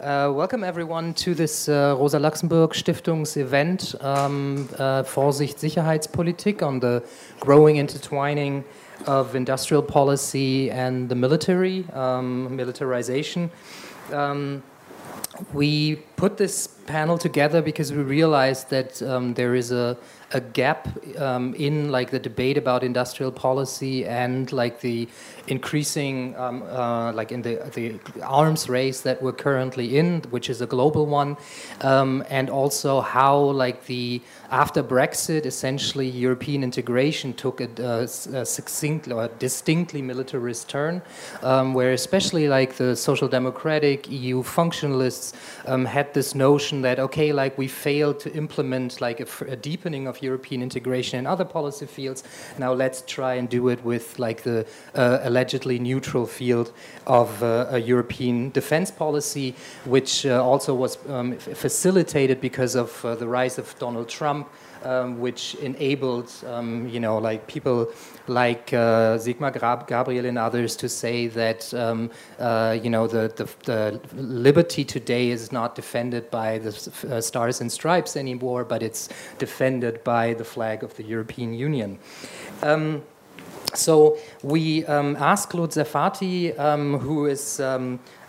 Uh, welcome everyone to this uh, Rosa Luxemburg Stiftungs event, um, uh, Vorsicht Sicherheitspolitik on the growing intertwining of industrial policy and the military, um, militarization. Um, we put this panel together because we realized that um, there is a a gap um, in like the debate about industrial policy and like the increasing um, uh, like in the the arms race that we're currently in, which is a global one, um, and also how like the after Brexit, essentially European integration took a, a, a succinct or a distinctly militarist turn, um, where especially like the social democratic EU functionalists um, had this notion that okay, like we failed to implement like a, a deepening of European integration in other policy fields. Now let's try and do it with like the uh, allegedly neutral field of uh, a European defense policy, which uh, also was um, facilitated because of uh, the rise of Donald Trump. Um, which enabled, um, you know, like people like uh, Sigmar Gabriel and others to say that, um, uh, you know, the, the, the, liberty today is not defended by the uh, stars and stripes anymore, but it's defended by the flag of the European Union. Um, so we um, asked Claude Serfati, um, who is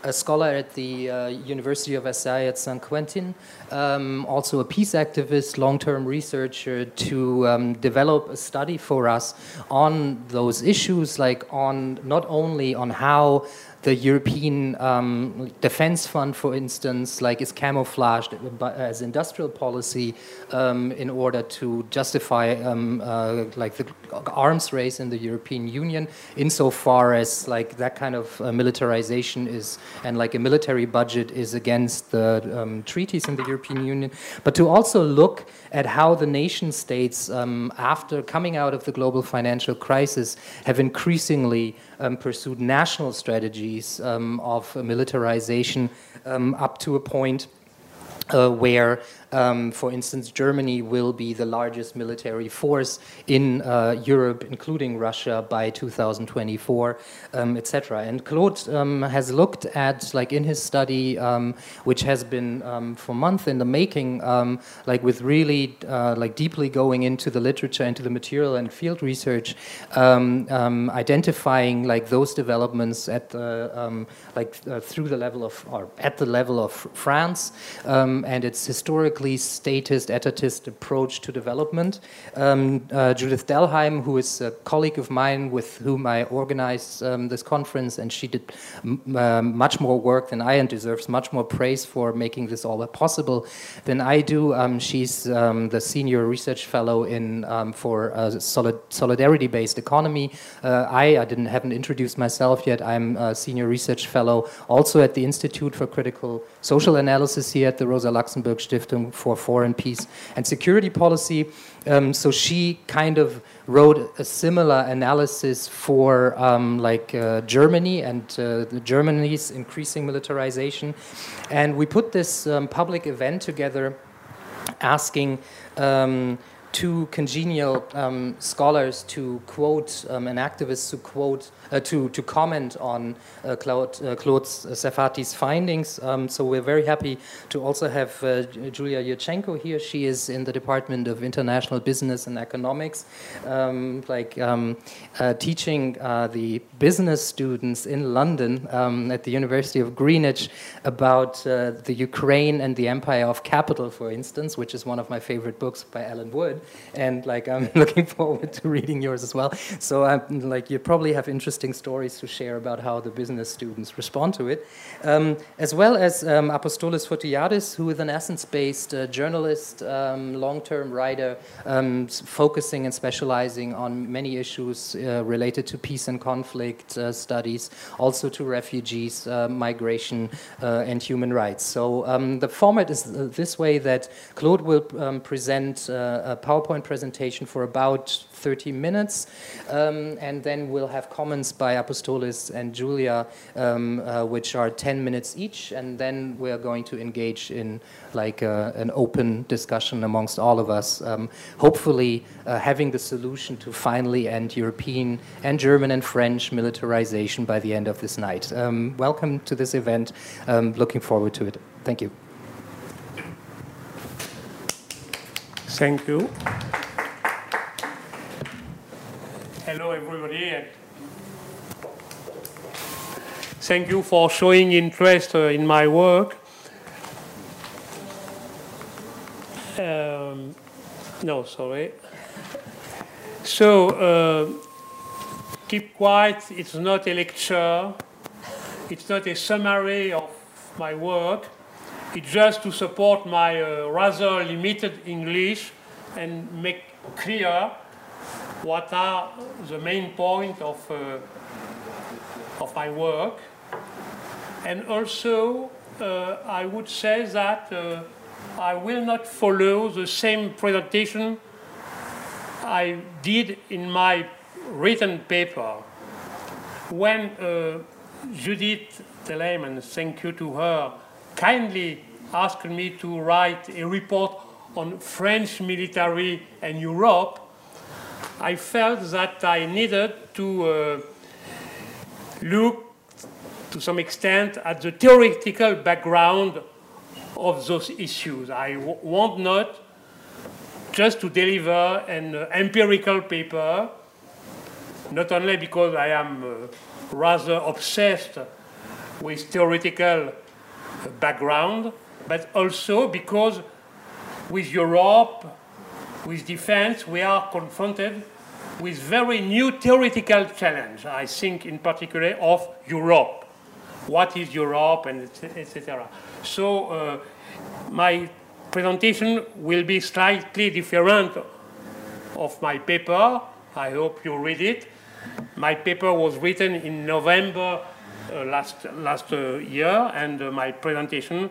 a scholar at the uh, University of Versailles at Saint-Quentin, um, also a peace activist, long term researcher, to um, develop a study for us on those issues, like on not only on how the European um, Defense Fund, for instance, like is camouflaged as industrial policy um, in order to justify um, uh, like the arms race in the European Union, insofar as like that kind of uh, militarization is and like a military budget is against the um, treaties in the European Union, but to also look at how the nation states, um, after coming out of the global financial crisis, have increasingly um, pursued national strategies um, of militarization um, up to a point uh, where um, for instance, Germany will be the largest military force in uh, Europe, including Russia, by 2024, um, etc. And Claude um, has looked at, like in his study, um, which has been um, for months in the making, um, like with really uh, like deeply going into the literature, into the material and field research, identifying like those developments at the like uh, through the level of or at the level of France and its historically statist, etatist approach to development. Um, uh, Judith Dellheim, who is a colleague of mine with whom I organized um, this conference, and she did uh, much more work than I and deserves much more praise for making this all possible than I do. Um, she's um, the senior research fellow in um, for solid, solidarity-based economy. Uh, I, I didn't haven't introduced myself yet. I'm a senior research fellow also at the Institute for Critical Social Analysis here at the Rosa Luxemburg Stiftung for foreign peace and security policy. Um, so she kind of wrote a similar analysis for um, like uh, Germany and uh, Germany's increasing militarization, and we put this um, public event together, asking um, two congenial um, scholars to quote um, an activist to quote uh, to to comment on uh, Claude, uh, Claude Serfati's findings. Um, so we're very happy to also have uh, Julia Yurchenko here. She is in the Department of International Business and Economics, um, like um, uh, teaching uh, the business students in London um, at the University of Greenwich about the Ukraine and the Empire of Capital, for instance, which is one of my favorite books by Ellen Wood and like I'm looking forward to reading yours as well. So I'm um, like you probably have interesting stories to share about how the business students respond to it, um, as well as um, Apostolos Fotiadis, who is an Athens-based uh, journalist, um, long-term writer, um, focusing and specializing on many issues uh, related to peace and conflict uh, studies, also to refugees, uh, migration, uh, and human rights. So um, the format is uh, this way that Claude will present a PowerPoint presentation for about 30 minutes, um, and then we'll have comments by Apostolis and Julia, um, uh, which are 10 minutes each, and then we're going to engage in like uh, an open discussion amongst all of us, um, hopefully uh, having the solution to finally end European and German and French militarization by the end of this night. Um, welcome to this event. Um, looking forward to it. Thank you. Thank you. Hello, everybody. Thank you for showing interest uh, in my work. Um, no, sorry. So, uh, keep quiet. It's not a lecture. It's not a summary of my work. It's just to support my uh, rather limited English and make clear what are the main point of, uh, of my work. And also, uh, I would say that uh, I will not follow the same presentation I did in my written paper. When uh, Judith Dellheim, thank you to her, kindly asked me to write a report on French military and Europe, I felt that I needed to uh, look to some extent at the theoretical background of those issues. I want not just to deliver an uh, empirical paper, not only because I am uh, rather obsessed with theoretical background, but also because with Europe, with defense, we are confronted with very new theoretical challenge. I think in particular of Europe. What is Europe and etc. So uh, my presentation will be slightly different of my paper. I hope you read it. My paper was written in November last, last uh, year, and uh, my presentation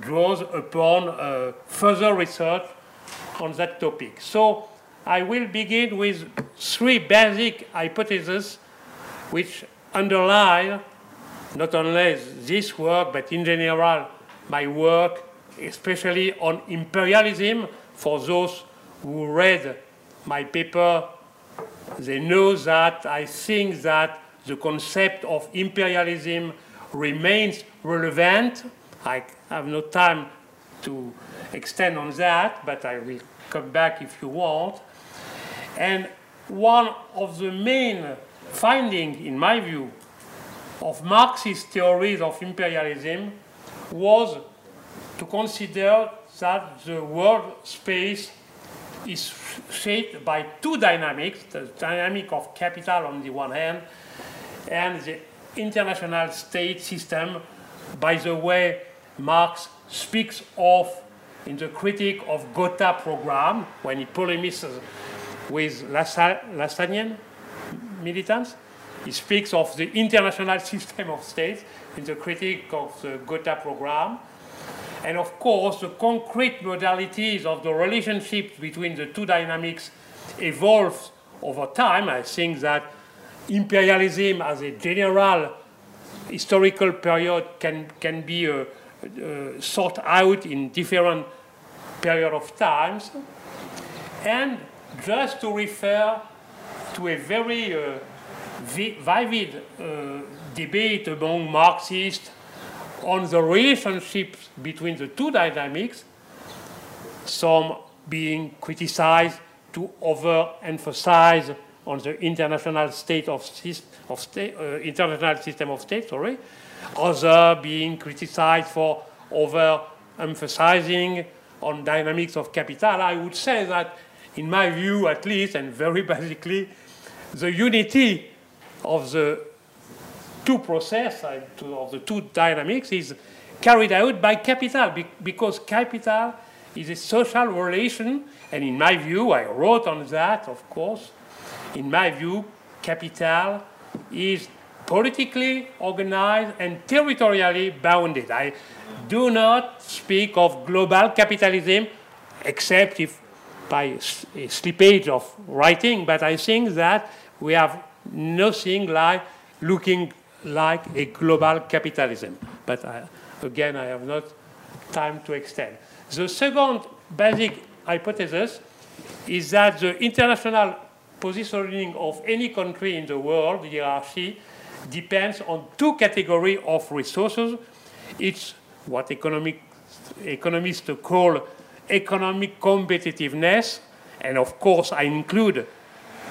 draws upon uh, further research on that topic. So I will begin with three basic hypotheses which underlie not only this work, but in general my work, especially on imperialism. For those who read my paper, they know that I think that the concept of imperialism remains relevant. I have no time to extend on that, but I will come back if you want. And one of the main findings, in my view, of Marxist theories of imperialism was to consider that the world space is shaped by two dynamics, the dynamic of capital on the one hand, and the international state system. By the way, Marx speaks of in the critique of Gotha program when he polemizes with Lassalle militants. He speaks of the international system of states in the critique of the Gotha program. And of course, the concrete modalities of the relationship between the two dynamics evolves over time. I think that imperialism as a general historical period can, can be uh, uh, sought out in different period of times. And just to refer to a very uh, vivid uh, debate among Marxists on the relationships between the two dynamics, some being criticized to overemphasize on the international state of, of state, uh, international system of states, sorry, other being criticized for over emphasizing on dynamics of capital. I would say that, in my view at least, and very basically, the unity of the two process of the two dynamics is carried out by capital because capital is a social relation and in my view i wrote on that of course in my view capital is politically organized and territorially bounded i do not speak of global capitalism except if by a slippage of writing, but I think that we have nothing like looking like a global capitalism. But I, again, I have not time to extend. The second basic hypothesis is that the international positioning of any country in the world, hierarchy, depends on two categories of resources. It's what economic, economists call economic competitiveness, and of course I include,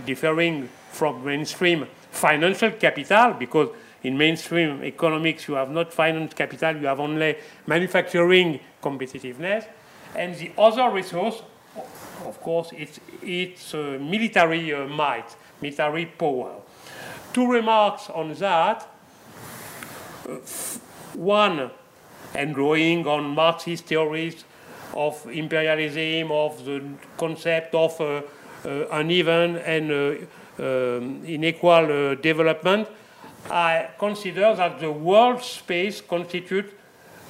differing from mainstream, financial capital, because in mainstream economics you have not finance capital, you have only manufacturing competitiveness. And the other resource, of course, it's, it's uh, military uh, might, military power. Two remarks on that. Uh, one, and drawing on Marxist theories of imperialism, of the concept of uh, uh, uneven and uh, um, unequal development, I consider that the world space constitutes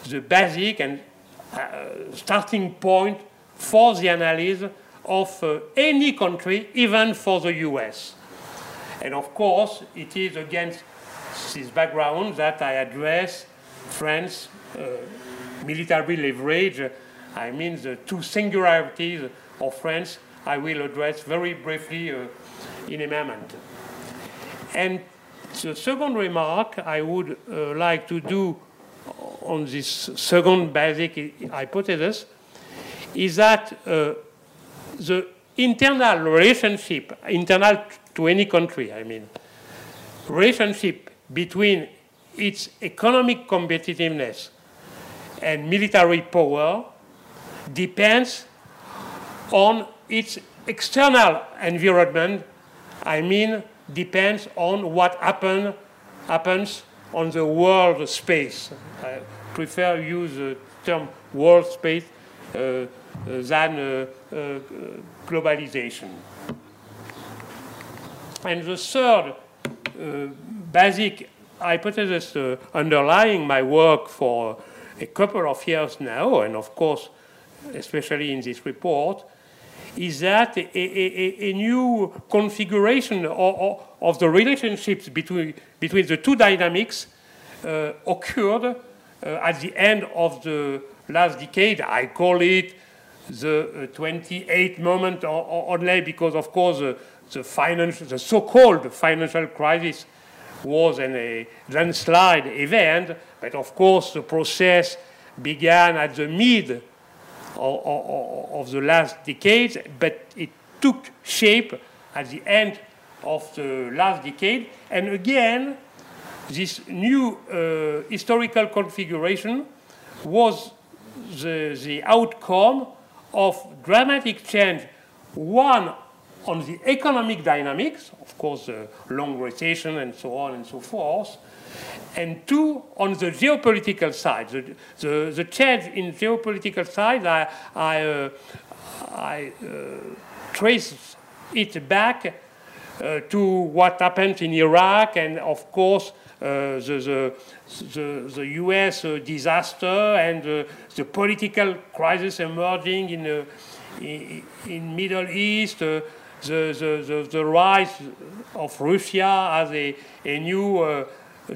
the basic and starting point for the analysis of uh, any country, even for the US. And of course, it is against this background that I address France uh, military leverage. I mean, the two singularities of France I will address very briefly uh, in a moment. And the second remark I would uh, like to do on this second basic hypothesis is that uh, the internal relationship, internal to any country, I mean, relationship between its economic competitiveness and military power depends on its external environment, I mean, depends on what happen, happens on the world space. I prefer use the term world space uh, than uh, uh, globalization. And the third basic hypothesis underlying my work for a couple of years now, and of course, especially in this report, is that a, a, a new configuration of, of, the relationships between, between the two dynamics uh, occurred uh, at the end of the last decade. I call it the uh, 28 moment only because, of course, uh, the, the so-called financial crisis was an, a landslide event, but of course the process began at the mid of, of, of the last decade, but it took shape at the end of the last decade. And again, this new uh, historical configuration was the, the outcome of dramatic change, one on the economic dynamics, of course, the long recession and so on and so forth, and two, on the geopolitical side. The, the, the change in geopolitical side, I, I, uh, I uh, trace it back uh, to what happened in Iraq and, of course, uh, the, the, the, US uh, disaster and uh, the political crisis emerging in, in, in Middle East, the, the, the, rise of Russia as a, a new uh,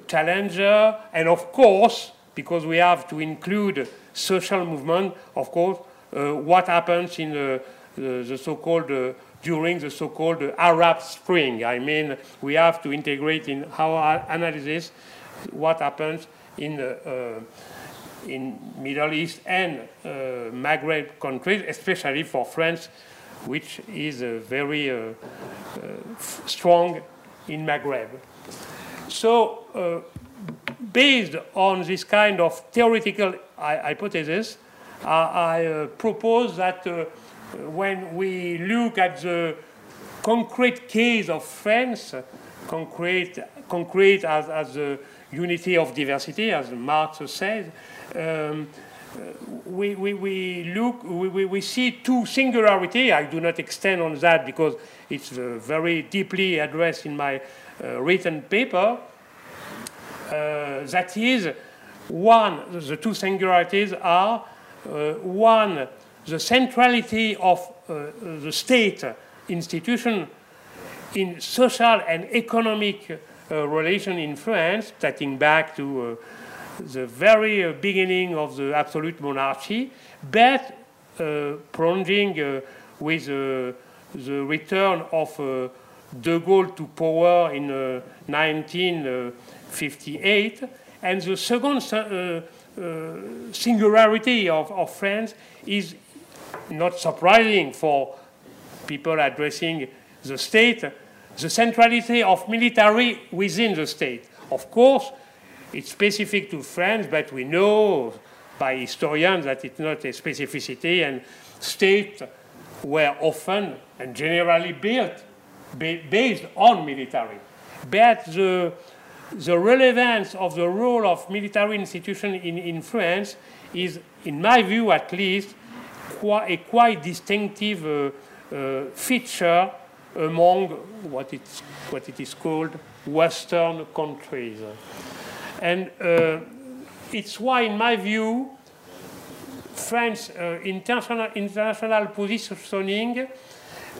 challenger, and of course, because we have to include social movement, of course, uh, what happens in the, the, the so-called uh, during the so-called Arab Spring. I mean, we have to integrate in our analysis what happens in uh, in Middle East and uh, Maghreb countries, especially for France, which is uh, very uh, uh, strong in Maghreb. So, based on this kind of theoretical hypothesis, I, propose that when we look at the concrete case of France, concrete, concrete as, as unity of diversity, as Marx says, um, we, we, we look, we, we see two singularity. I do not extend on that because it's uh, very deeply addressed in my uh, written paper. Uh, that is, one, the two singularities are uh, one, the centrality of uh, the state institution in social and economic relation in France, dating back to uh, the very uh, beginning of the absolute monarchy, but plunging with the return of de Gaulle to power in 1958. And the second uh, uh, singularity of, of France is not surprising for people addressing the state, the centrality of military within the state. Of course, it's specific to France, but we know by historians that it's not a specificity, and states were often and generally built based on military. But the, the relevance of the role of military institution in, in France is, in my view at least, a quite distinctive uh, uh, feature among what, it's, what it is called Western countries. And uh, it's why, in my view, French uh, international, international positioning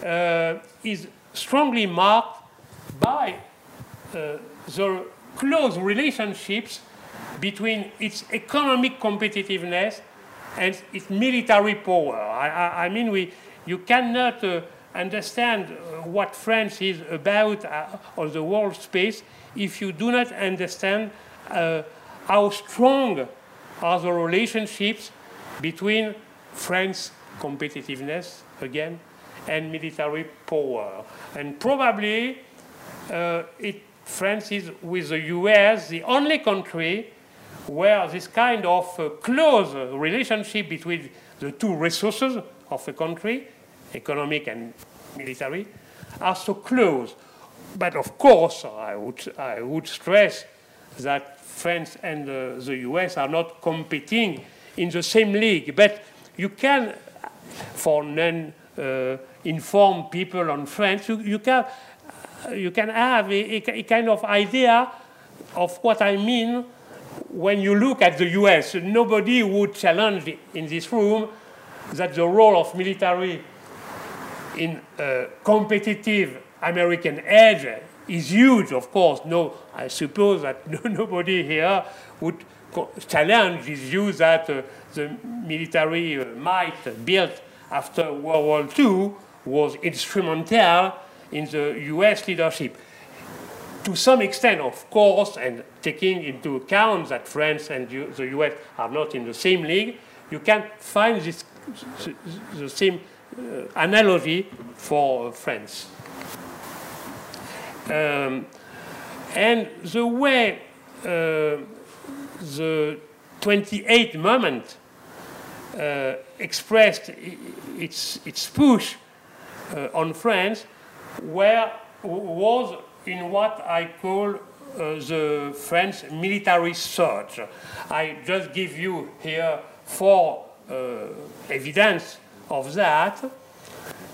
uh, is strongly marked by uh, the close relationships between its economic competitiveness and its military power. I, I, I mean, we, you cannot uh, understand uh, what France is about uh, on the world space if you do not understand uh, how strong are the relationships between France's competitiveness, again, and military power. And probably uh, it, France is, with the US, the only country where this kind of uh, close relationship between the two resources of a country, economic and military, are so close. But of course, I would, I would stress that France and uh, the US are not competing in the same league. But you can, for non uh, inform people on France, you, you can, you can have a, a, kind of idea of what I mean when you look at the US. Nobody would challenge in this room that the role of military in a competitive American edge is huge, of course. No, I suppose that nobody here would challenge this view that uh, the military uh, might built after World War II was instrumental in the US leadership. To some extent, of course, and taking into account that France and the US are not in the same league, you can find this, the same uh, analogy for France. Um, and the way uh, the 28 moment uh, expressed its, its push uh, on France was in what I call uh, the French military surge. I just give you here four uh, evidence of that,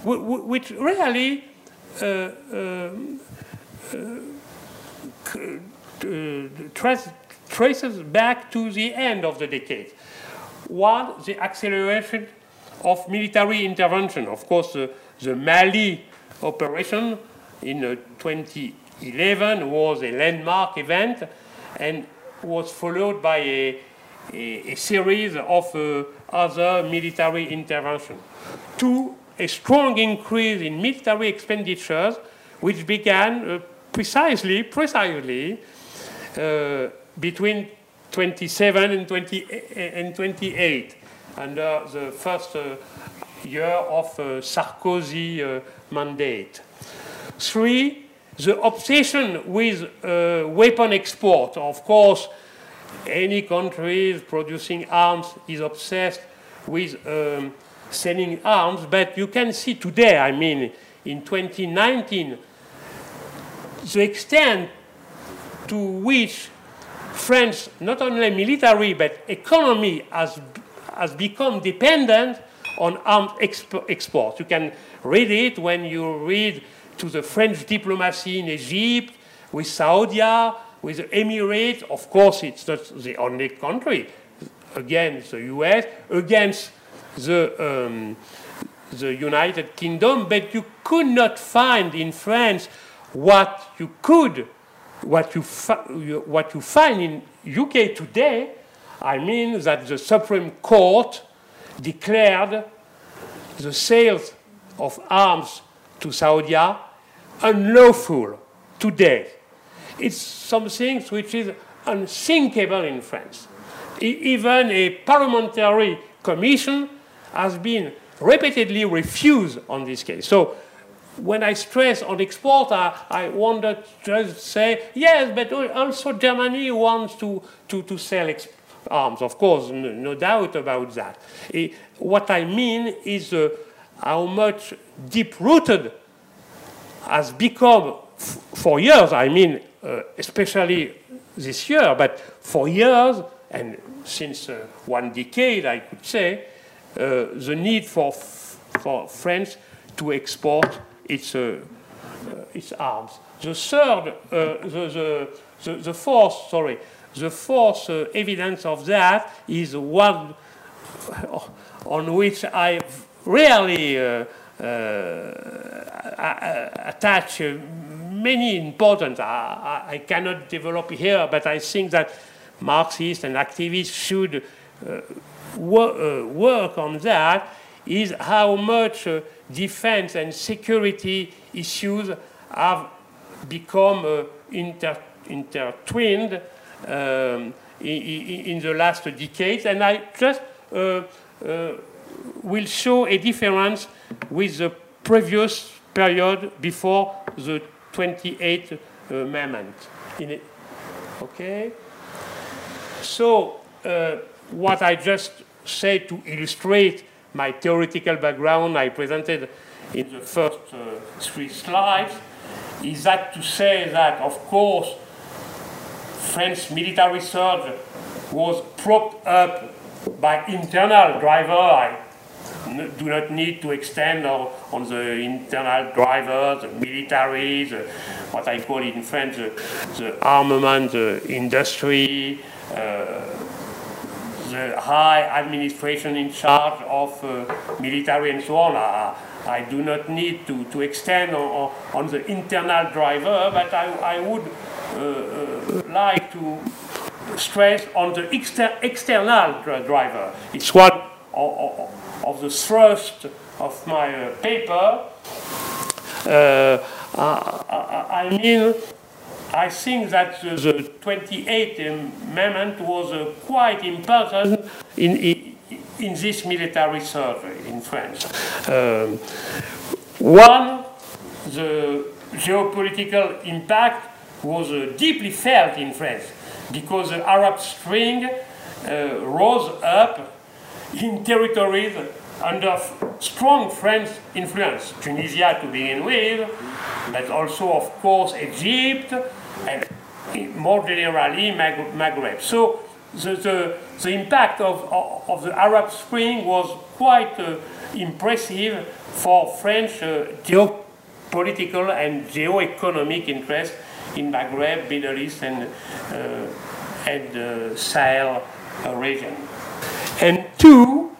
which really uh, um, traces, traces back to the end of the decade. One, the acceleration of military intervention. Of course, uh, the Mali operation in uh, 2011 was a landmark event and was followed by a, a, a series of uh, other military interventions. Two, a strong increase in military expenditures, which began uh, precisely, precisely uh, between 27 and, 20, and 28 under the first uh, year of uh, Sarkozy uh, mandate. Three, the obsession with uh, weapon export. Of course, any country producing arms is obsessed with um, selling arms, but you can see today, I mean, in 2019, the extent to which France, not only military, but economy has, has become dependent on arms exp export. You can read it when you read to the French diplomacy in Egypt, with Saudi, with the Emirates. Of course, it's not the only country against the US, against the, um, the United Kingdom, but you could not find in France what you could, what you, what you find in UK today. I mean that the Supreme Court declared the sales of arms to Saudi unlawful today. It's something which is unthinkable in France. even a parliamentary commission has been repeatedly refused on this case. So when I stress on export, I, want to just say, yes, but also Germany wants to, to, to sell arms. Of course, no, no, doubt about that. It, what I mean is uh, how much deep-rooted has become, for years, I mean, uh, especially this year, but for years, and since uh, one decade, I could say, the need for, for France to export its, uh, uh, its arms. The third, the, the, the, fourth, sorry, the fourth evidence of that is one on which I really uh, uh, attach many important. I, I, cannot develop here, but I think that Marxists and activists should uh, wor work on that. Is how much defense and security issues have become inter intertwined um, in, in, the last decades. And I just uh, uh, will show a difference with the previous period before the 28th amendment. okay? So, uh, what I just said to illustrate my theoretical background I presented in the first uh, three slides is that to say that, of course, French military surge was propped up by internal driver. I do not need to extend on, on the internal drivers, the military, the, what I call in French the, the armament the industry, uh, the high administration in charge of uh, military and so on. I, I, do not need to, to extend on, on the internal driver, but I, I would uh, uh like to stress on the exter external driver. It's one of, of, the thrust of my uh, paper. Uh, I, I, mean, I think that the, the 28th Amendment was uh, quite important in, in, in, this military survey in France. Um, one, the geopolitical impact was uh, deeply felt in France because the Arab Spring uh, rose up in territories under strong French influence. Tunisia to begin with, but also, of course, Egypt, and more generally, Maghreb. So the, the, the impact of, of, of, the Arab Spring was quite uh, impressive for French uh, geopolitical and geo-economic interests in Maghreb, Middle East, and, uh, and the Sahel region. And two,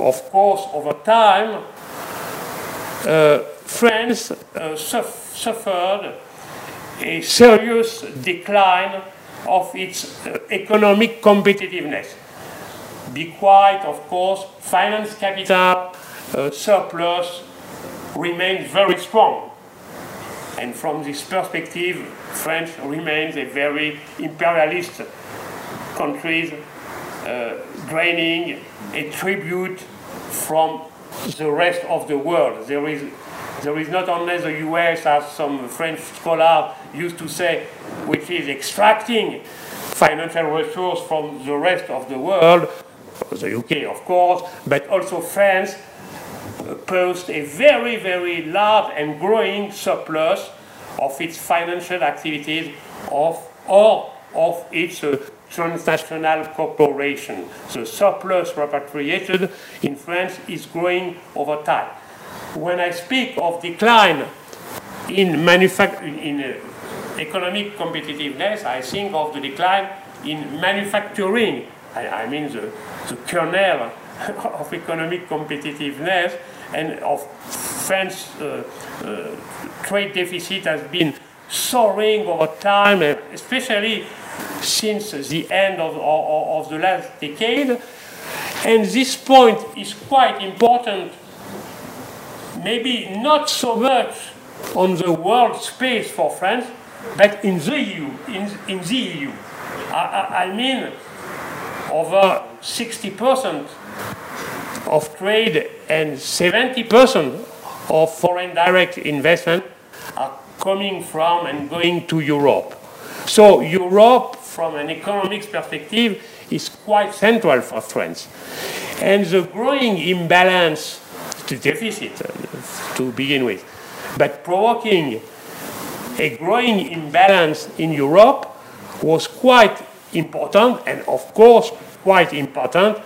of course, over time, uh, France uh, suffered a serious decline of its uh, economic competitiveness. Be quite, of course, finance capital uh, surplus remains very strong. And from this perspective, France remains a very imperialist country, uh, draining a tribute from the rest of the world. There is, there is not only the US, as some French scholar used to say, which is extracting financial resources from the rest of the world, the UK, of course, but also France post a very, very large and growing surplus of its financial activities of, or of its uh, transnational corporation. The surplus repatriated in France is growing over time. When I speak of decline in, in uh, economic competitiveness, I think of the decline in manufacturing I, I mean the, the kernel of economic competitiveness and of French uh, uh, trade deficit has been soaring over time, especially since the end of, of, of the last decade. And this point is quite important, maybe not so much on the world space for France, but in the EU. In, in the EU. I, I mean, over 60% of trade and 70% of foreign direct investment are coming from and going to Europe. So Europe, from an economics perspective, is quite central for France. And the growing imbalance, the deficit uh, to begin with, but provoking a growing imbalance in Europe was quite important and of course quite important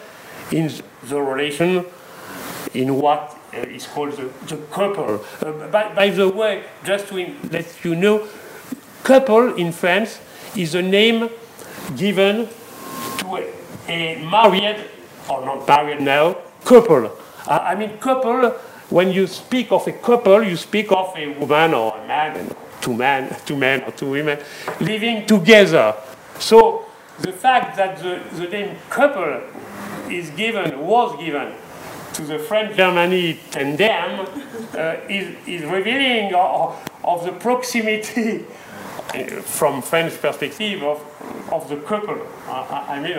in the relation in what uh, is called the, the couple. Uh, by, by, the way, just to let you know, couple in France is a name given to a, a married, or not married now, couple. Uh, I mean, couple, when you speak of a couple, you speak of a woman or a man, two men, two men or two women living together. So the fact that the, the name couple is given, was given to the French-Germany tandem uh, is, is revealing of, of the proximity from French perspective of, of the couple. I, I, mean,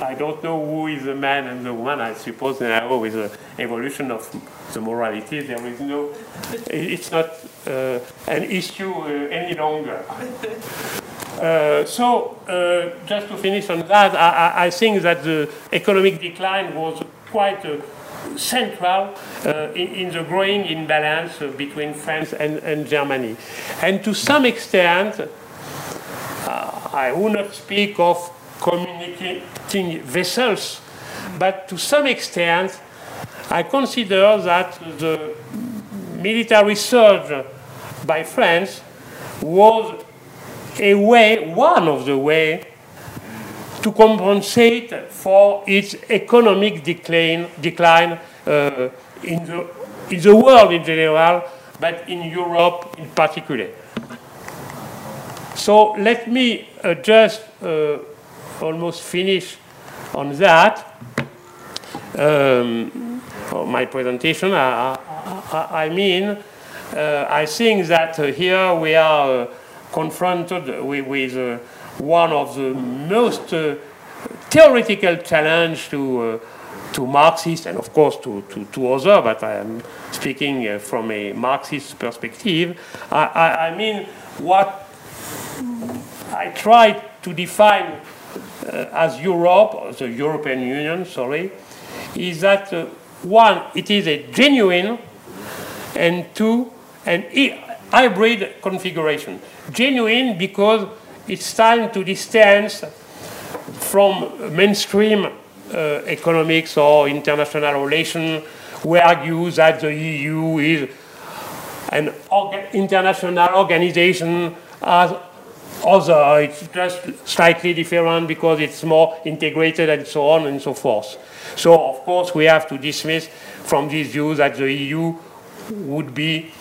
I don't know who is the man and the woman. I suppose now with the evolution of the morality, there is no, it's not uh, an issue uh, any longer. Uh, so, uh, just to finish on that, I, I, think that the economic decline was quite uh, central uh, in, in, the growing imbalance uh, between France and, and, Germany. And to some extent, uh, I will not speak of communicating vessels, but to some extent, I consider that the military surge by France was a way, one of the way to compensate for its economic decline, decline uh, in, the, in the world in general, but in Europe in particular. So let me uh, just uh, almost finish on that. Um, my presentation, I, I, I mean, uh, I think that uh, here we are uh, confronted with, with one of the most uh, theoretical challenge to uh, to Marxists and of course to, to, to others, but I am speaking uh, from a Marxist perspective. I, I, I, mean, what I try to define uh, as Europe, the European Union, sorry, is that one, it is a genuine, and two, an hybrid configuration. Genuine because it's time to distance from mainstream uh, economics or international relations who argues that the EU is an orga international organization as other. It's just slightly different because it's more integrated and so on and so forth. So, of course, we have to dismiss from this view that the EU would be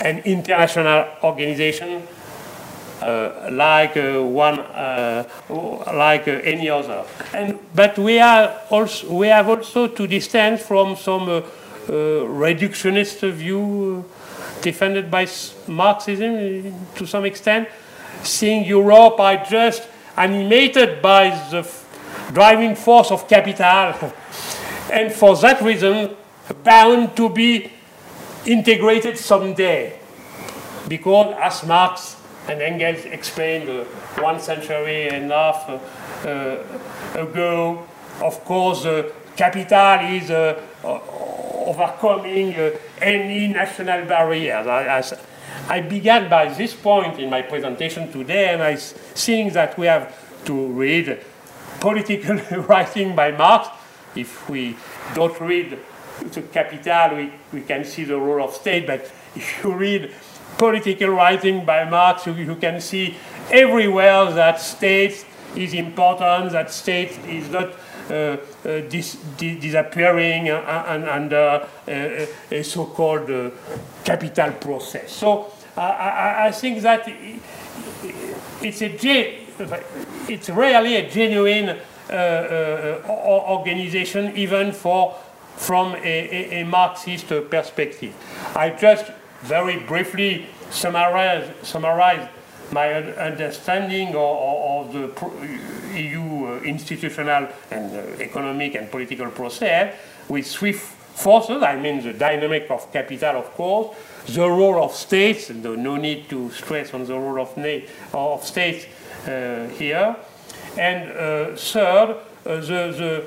an international organization Uh, like uh, one, uh, like uh, any other. And, but we, are also, we have also to distance from some uh, reductionist view defended by Marxism to some extent, seeing Europe are just animated by the driving force of capital, and for that reason, bound to be integrated someday. Because, as Marx and Engels explained uh, one century and a half uh, uh, ago. Of course, capital is overcoming any national barriers. I, I, I began by this point in my presentation today, and I think that we have to read political writing by Marx. If we don't read the Capital, we, we can see the role of state, but if you read political writing by Marx, you, you can see everywhere that state is important, that state is not uh, uh, dis dis disappearing under a, a so-called uh, capital process. So I, I, think that it's a it's really a genuine organization, even for from a, a, a, Marxist perspective. I just very briefly summarize, summarize my understanding of, the EU uh, institutional and uh, economic and political process with three forces. I mean the dynamic of capital, of course, the role of states, and no need to stress on the role of, of states uh, here, and uh, third, uh, the, the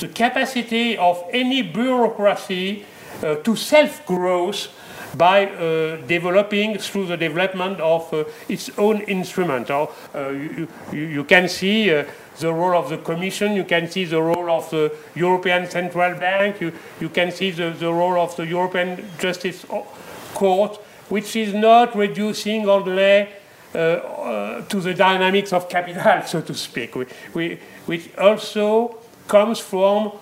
the capacity of any bureaucracy uh, to self-growth by uh, developing through the development of uh, its own instrument. Or, uh, you, you, you, can see uh, the role of the Commission, you can see the role of the European Central Bank, you, you can see the, the role of the European Justice Court, which is not reducing only uh, to the dynamics of capital, so to speak, we, we, which also comes from,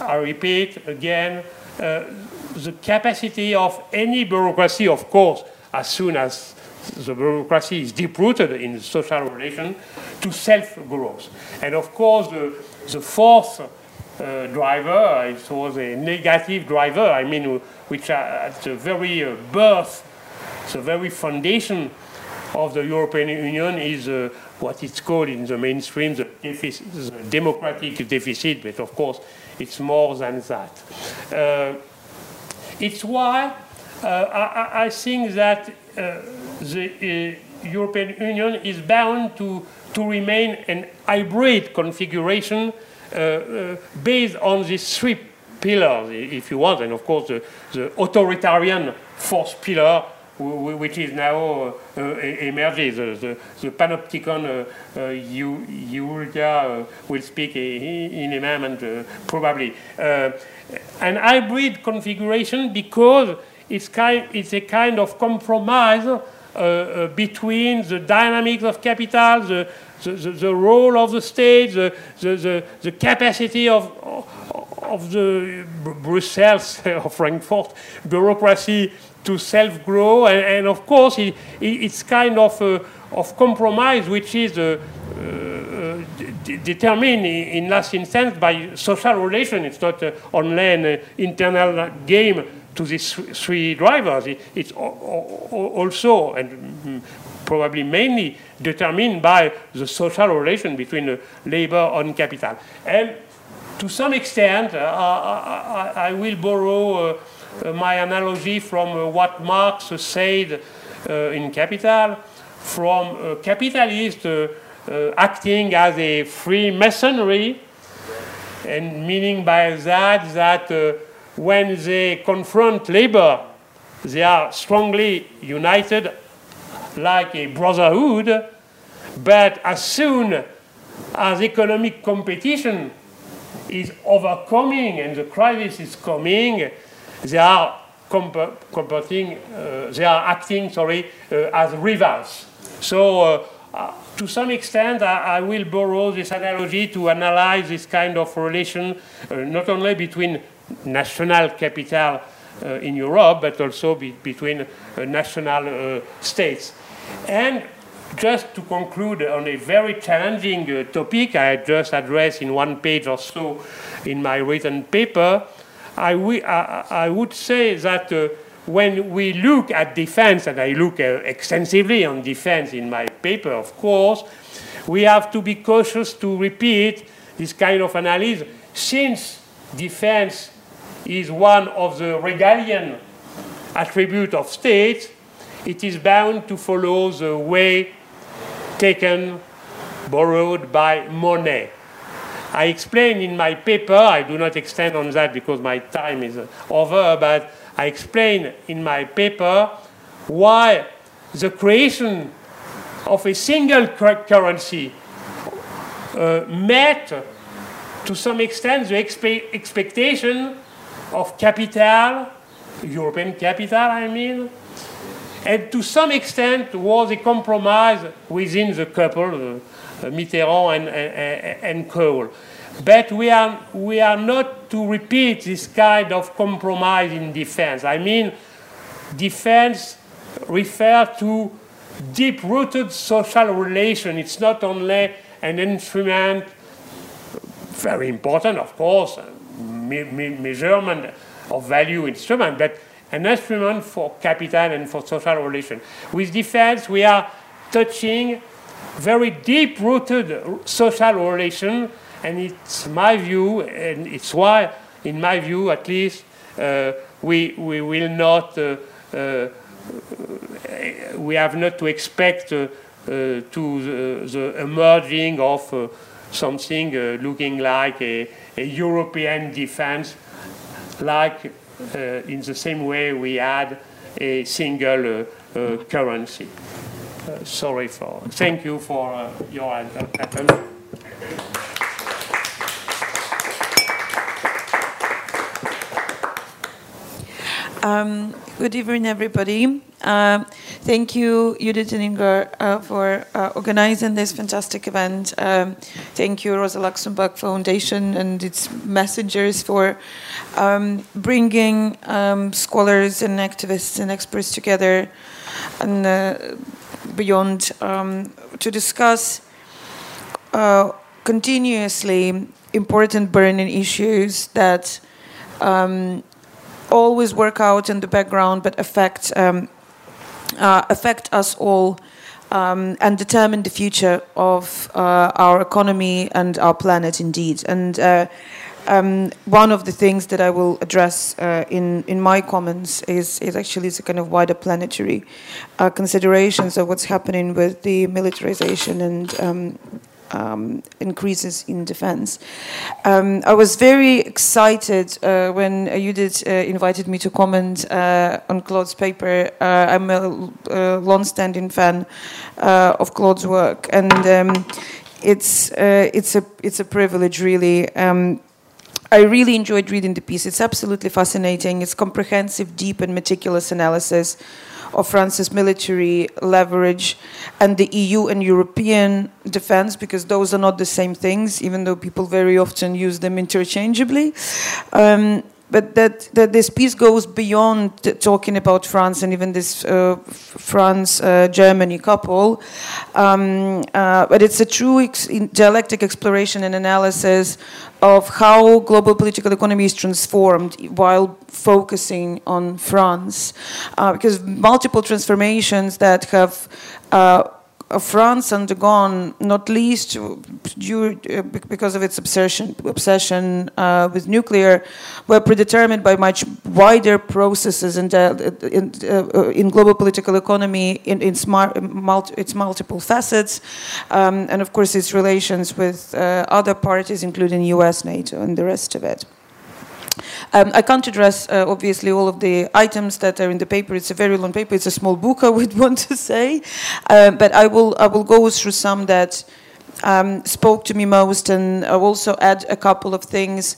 I repeat again, the capacity of any bureaucracy, of course, as soon as the bureaucracy is deep-rooted in social relation, to self-growth. And of course, the, the fourth uh, driver, it was a negative driver, I mean, which at the very uh, birth, the very foundation of the European Union is uh, what it's called in the mainstream the, the, democratic deficit, but of course it's more than that. Uh, it's why uh, I, I, think that uh, the uh, European Union is bound to, to remain an hybrid configuration uh, based on these three pillars, if you want, and of course the, the authoritarian fourth pillar which is now uh, emerging. The, the, the panopticon uh, uh, will speak in a moment, probably. an hybrid configuration because it's, kind, it's a kind of compromise uh, uh, between the dynamics of capital, the, the, the, the role of the state, the, the, the, capacity of, of the Brussels or Frankfurt bureaucracy to self-grow, and, and, of course it, it's kind of a, of compromise which is uh, uh, determined in last instance by social relation. It's not uh, only an uh, internal game to these three drivers. It, it's also and probably mainly determined by the social relation between labor and capital. And to some extent, uh, I, I, I, will borrow uh, uh, Uh, my analogy from uh, what Marx said uh, in Capital, from a capitalist uh, acting as a Freemasonry, and meaning by that that when they confront labor, they are strongly united like a brotherhood, but as soon as economic competition is overcoming and the crisis is coming, they are competing, uh, they are acting, sorry, uh, as rivals. So uh, uh, to some extent, I, I, will borrow this analogy to analyze this kind of relation, uh, not only between national capital uh, in Europe, but also be between national states. And just to conclude on a very challenging topic I just addressed in one page or so in my written paper, I, I, I would say that uh, when we look at defense, and I look uh, extensively on defense in my paper, of course, we have to be cautious to repeat this kind of analysis since defense is one of the regalian attribute of states, it is bound to follow the way taken, borrowed by money. I explain in my paper, I do not extend on that because my time is over, but I explain in my paper why the creation of a single currency uh, met to some extent the expe expectation of capital, European capital, I mean, And to some extent was a compromise within the couple, uh, Mitterrand and, and, and Kohl. But we are, we are not to repeat this kind of compromise in defense. I mean, defense refers to deep-rooted social relation. It's not only an instrument, very important, of course, me me measurement of value instrument, but an instrument for capital and for social relation. With defense, we are touching very deep-rooted social relation, and it's my view, and it's why, in my view at least, uh, we, we will not, uh, uh, we have not to expect uh, uh, to the, the, emerging of uh, something looking like a, a European defense, like in the same way we had a single uh, uh, sorry for, thank you for your attention. Um, good evening, everybody. Uh, thank you, Judith and Ingar, uh, for uh, organizing this fantastic event. Um, thank you, Rosa Luxemburg Foundation and its messengers for um, bringing um, scholars and activists and experts together and uh, beyond um, to discuss uh, continuously important burning issues that um, always work out in the background but affect uh, affect us all um, and determine the future of uh, our economy and our planet, indeed. And uh, um, one of the things that I will address uh, in in my comments is is actually is a kind of wider planetary uh, considerations of what's happening with the militarization and um, um, increases in defense. Um, I was very excited uh, when Judith uh, invited me to comment uh, on Claude's paper. Uh, I'm a, a long-standing fan uh, of Claude's work, and um, it's uh, it's a it's a privilege, really. Um, I really enjoyed reading the piece. It's absolutely fascinating. It's comprehensive, deep, and meticulous analysis of France's military leverage and the EU and European defense, because those are not the same things, even though people very often use them interchangeably. Um, but that, that this piece goes beyond talking about France and even this uh, France-Germany uh, couple. Um, uh, but it's a true ex dialectic exploration and analysis of how global political economy is transformed while focusing on France. Uh, because multiple transformations that have uh, France undergone, not least due, uh, because of its obsession, obsession uh, with nuclear, were predetermined by much wider processes in, in, uh, in global political economy, in, in smart, multi, its multiple facets, um, and of course its relations with uh, other parties, including US, NATO, and the rest of it. Um, I can't address, uh, obviously, all of the items that are in the paper. It's a very long paper. It's a small book, I would want to say. Uh, but I will, I will go through some that um, spoke to me most, and I'll also add a couple of things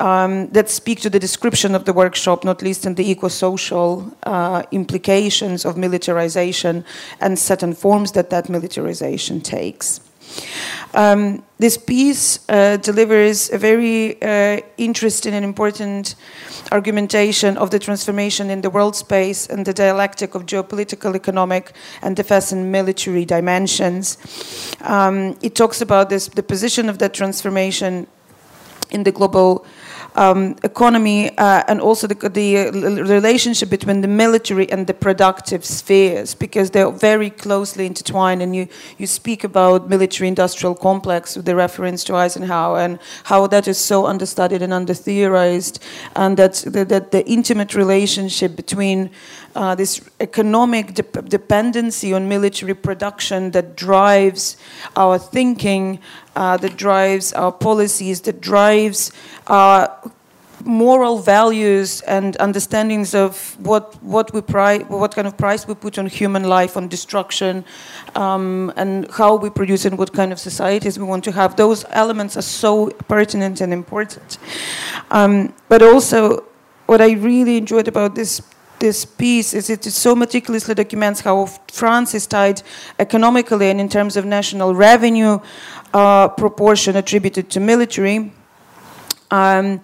um, that speak to the description of the workshop, not least in the eco-social uh, implications of militarization and certain forms that that militarization takes. Um, this piece uh, delivers a very uh, interesting and important argumentation of the transformation in the world space and the dialectic of geopolitical, economic, and defense and military dimensions. Um, it talks about this, the position of that transformation in the global um, economy uh, and also the, the, relationship between the military and the productive spheres because they're very closely intertwined and you, you speak about military industrial complex with the reference to Eisenhower and how that is so understudied and under theorized and that, that, that the intimate relationship between uh, this economic de dependency on military production that drives our thinking, uh, that drives our policies, that drives our moral values and understandings of what what we price, what kind of price we put on human life, on destruction, um, and how we produce and what kind of societies we want to have. Those elements are so pertinent and important. Um, but also, what I really enjoyed about this this piece is it so meticulously documents how France is tied economically and in terms of national revenue uh, proportion attributed to military um,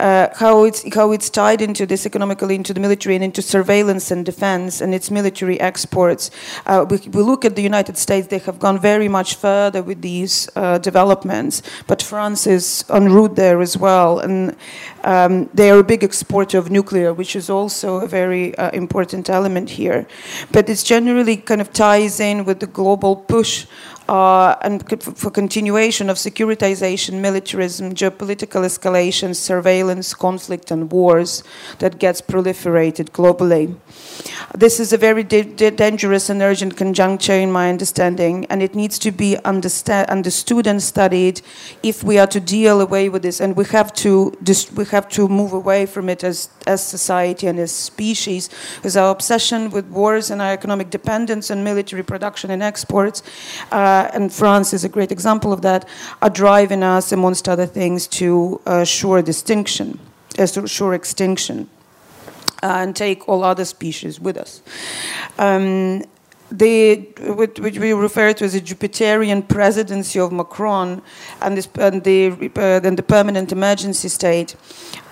uh, how it's how it's tied into this economically into the military and into surveillance and defense and its military exports. Uh, we, we, look at the United States; they have gone very much further with these uh, developments, but France is en route there as well, and um, they are a big exporter of nuclear, which is also a very uh, important element here. But it generally kind of ties in with the global push uh, and for continuation of securitization, militarism, geopolitical escalation, surveillance, conflict, and wars that gets proliferated globally. This is a very dangerous and urgent conjuncture, in my understanding, and it needs to be understood and studied if we are to deal away with this, and we have to we have to move away from it as as society and as species, because our obsession with wars and our economic dependence on military production and exports. Uh, uh, and France is a great example of that, are driving us, amongst other things, to uh, sure distinction, uh, extinction, uh, and take all other species with us. Um, the, which we refer to as a Jupiterian presidency of Macron and, this, and the, uh, and the permanent emergency state,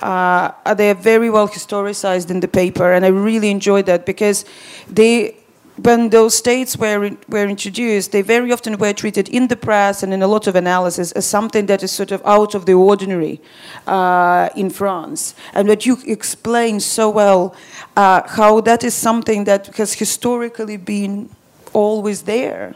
uh, they are very well historicized in the paper, and I really enjoyed that because they when those states were, were introduced, they very often were treated in the press and in a lot of analysis as something that is sort of out of the ordinary uh, in France. And that you explain so well uh, how that is something that has historically been always there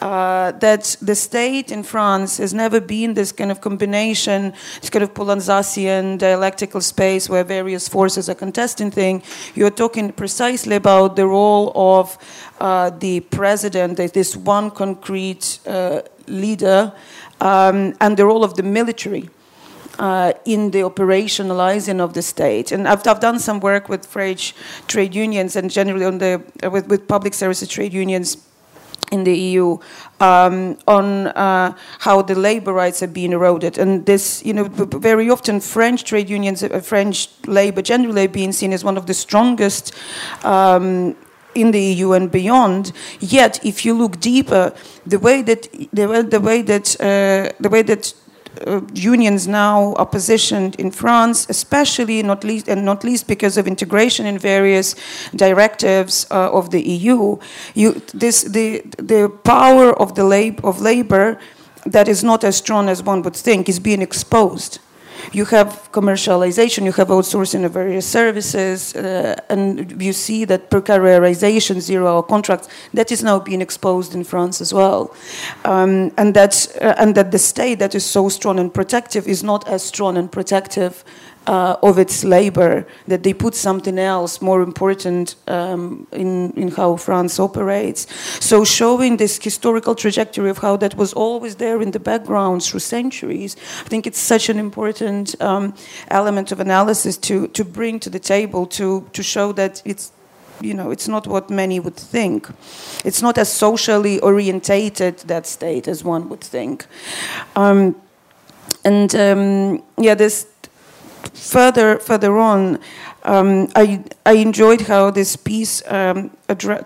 uh, that the state in France has never been this kind of combination, this kind of Poulantzasian dialectical space where various forces are contesting things. You're talking precisely about the role of uh, the president, this one concrete uh, leader, um, and the role of the military. Uh, in the operationalizing of the state. And I've, I've done some work with French trade unions and generally on the, uh, with, with public services trade unions in the EU um, on uh, how the labor rights are being eroded. And this, you know, very often French trade unions, uh, French labor generally being seen as one of the strongest um, in the EU and beyond. Yet, if you look deeper, the way that the, way that uh, the way that uh, unions now are positioned in France, especially not least and not least because of integration in various directives uh, of the EU. You, this the the power of the lab, of labor that is not as strong as one would think is being exposed you have commercialization, you have outsourcing of various services, uh, and you see that precarization, zero-hour contracts, that is now being exposed in France as well, um, and uh, and that the state that is so strong and protective is not as strong and protective uh, of its labor, that they put something else more important um, in, in how France operates. So, showing this historical trajectory of how that was always there in the background through centuries, I think it's such an important um, element of analysis to, to bring to the table to, to show that it's you know, it's not what many would think. It's not as socially orientated that state as one would think. Um, and um, yeah, this further further on, um, I I enjoyed how this piece um,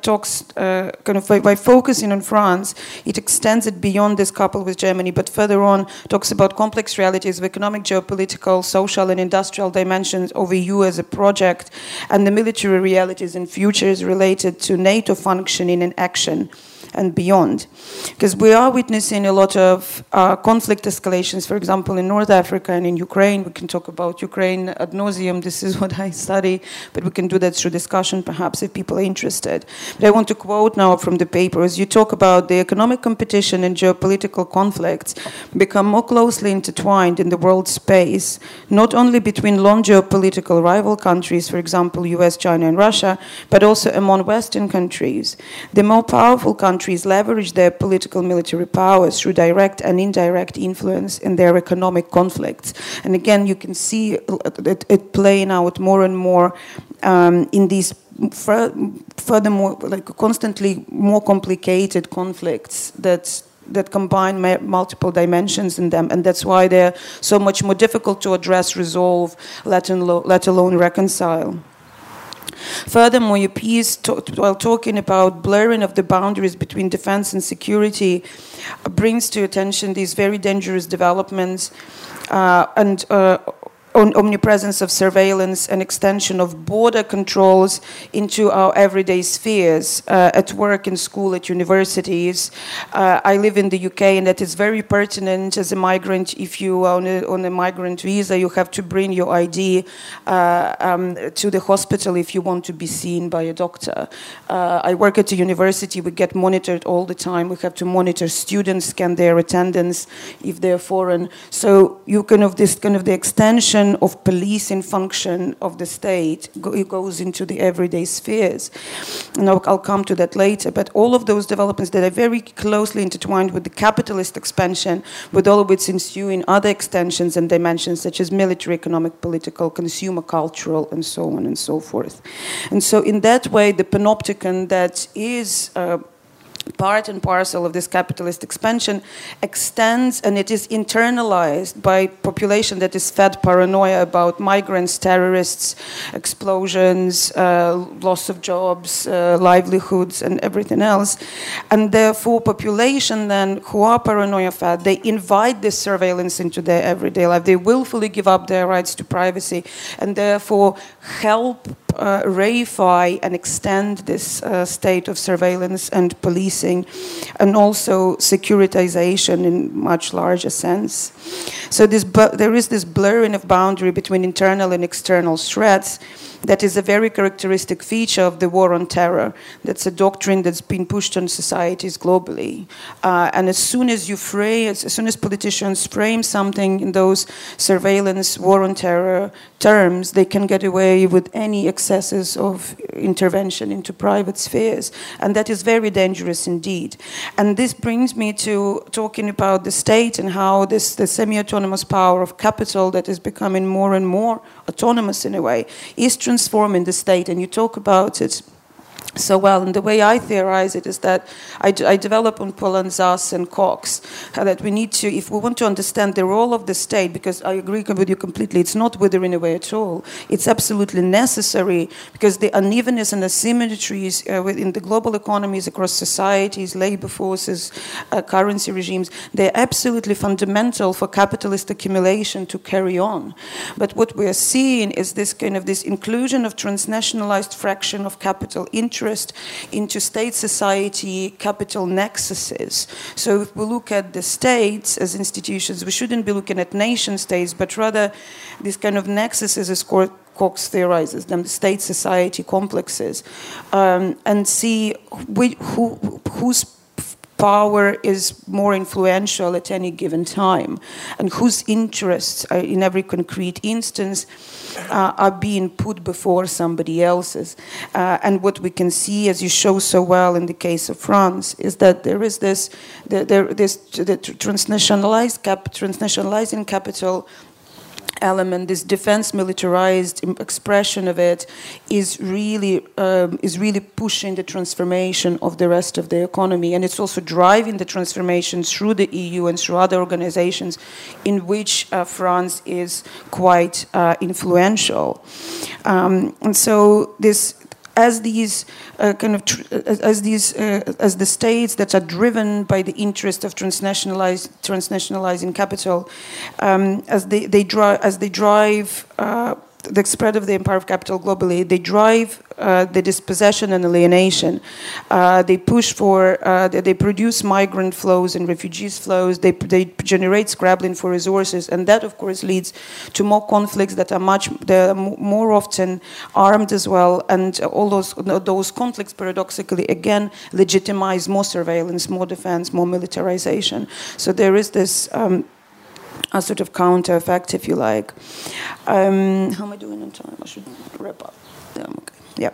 talks uh, kind of by, by, focusing on France, it extends it beyond this couple with Germany, but further on talks about complex realities of economic, geopolitical, social, and industrial dimensions of EU as a project, and the military realities and futures related to NATO functioning and action and beyond. Because we are witnessing a lot of uh, conflict escalations, for example, in North Africa and in Ukraine. We can talk about Ukraine ad nauseum. This is what I study, but we can do that through discussion, perhaps, if people are interested. But I want to quote now from the paper as you talk about the economic competition and geopolitical conflicts become more closely intertwined in the world space, not only between long geopolitical rival countries, for example, US, China, and Russia, but also among Western countries. The more powerful countries countries leverage their political military powers through direct and indirect influence in their economic conflicts. And again, you can see it, it playing out more and more um, in these furthermore, like constantly more complicated conflicts that that combine multiple dimensions in them, and that's why they're so much more difficult to address, resolve, let alone, let alone reconcile. Furthermore, your piece, to, while talking about blurring of the boundaries between defense and security, uh, brings to attention these very dangerous developments uh, and uh, omnipresence of surveillance and extension of border controls into our everyday spheres uh, at work, in school, at universities. Uh, I live in the UK, and that is very pertinent as a migrant. If you are on a, on a migrant visa, you have to bring your ID uh, um, to the hospital if you want to be seen by a doctor. Uh, I work at a university, we get monitored all the time. We have to monitor students, scan their attendance if they're foreign. So you kind of this kind of the extension of policing function of the state it goes into the everyday spheres. And I'll, I'll come to that later. But all of those developments that are very closely intertwined with the capitalist expansion, with all of its ensuing other extensions and dimensions such as military, economic, political, consumer, cultural, and so on and so forth. And so, in that way, the panopticon that is uh, part and parcel of this capitalist expansion extends and it is internalized by population that is fed paranoia about migrants terrorists explosions uh, loss of jobs uh, livelihoods and everything else. And therefore population then who are paranoia fed they invite this surveillance into their everyday life. They willfully give up their rights to privacy and therefore help uh, reify and extend this uh, state of surveillance and policing, and also securitization in much larger sense. So this there is this blurring of boundary between internal and external threats that is a very characteristic feature of the war on terror. That's a doctrine that's been pushed on societies globally. Uh, and as soon as you frame, as, soon as politicians frame something in those surveillance, war on terror terms, they can get away with any excesses of intervention into private spheres. And that is very dangerous indeed. And this brings me to talking about the state and how this the semi-autonomous power of capital that is becoming more and more autonomous in a way is transforming the state. And you talk about it so well. And the way I theorize it is that I, I develop on Poulantzas and Cox that we need to, if we want to understand the role of the state, because I agree with you completely, it's not withering away at all. It's absolutely necessary because the unevenness and asymmetries uh, within the global economies across societies, labor forces, uh, currency regimes, they're absolutely fundamental for capitalist accumulation to carry on. But what we're seeing is this kind of this inclusion of transnationalized fraction of capital interest interest into state society capital nexuses. So if we look at the states as institutions, we shouldn't be looking at nation states, but rather these kind of nexuses as Cox theorizes them, state society complexes, um, and see who, who, who's power is more influential at any given time, and whose interests are, in every concrete instance uh, are being put before somebody else's. Uh, and what we can see, as you show so well in the case of France, is that there is this, the, there, this the transnationalized cap, transnationalizing capital element, this defense militarized expression of it, is really um, is really pushing the transformation of the rest of the economy, and it's also driving the transformation through the EU and through other organizations, in which uh, France is quite uh, influential. Um, and so this as these uh, kind of tr- as these uh, as the states that are driven by the interest of transnationalized transnationalizing capital, um, as they, they drive as they drive uh, the spread of the empire of capital globally, they drive uh, the dispossession and alienation. Uh, they push for, uh, they produce migrant flows and refugees flows. They, they generate scrabbling for resources, and that, of course, leads to more conflicts that are much are more often armed as well. And all those those conflicts, paradoxically, again, legitimize more surveillance, more defense, more militarization. So there is this. Um, a sort of counter effect, if you like. Um, how am I doing on time? I should wrap up. Yeah, okay. yeah.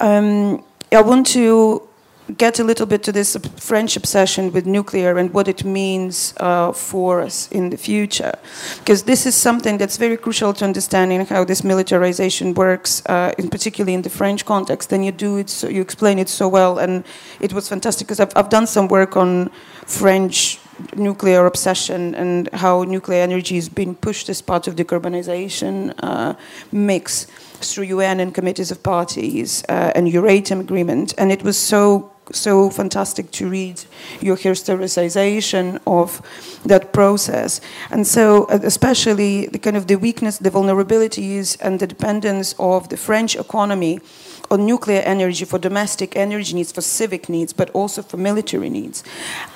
Um, I want to get a little bit to this French obsession with nuclear and what it means uh, for us in the future. Because this is something that's very crucial to understanding how this militarization works, uh, in particularly in the French context. And you do it, so you explain it so well, and it was fantastic because I've, I've done some work on French nuclear obsession and how nuclear energy is being pushed as part of decarbonization uh, mix through UN and committees of parties uh, and Euratom agreement. And it was so so fantastic to read your historicization of that process. And so, uh, especially the kind of the weakness, the vulnerabilities, and the dependence of the French economy on nuclear energy for domestic energy needs, for civic needs, but also for military needs.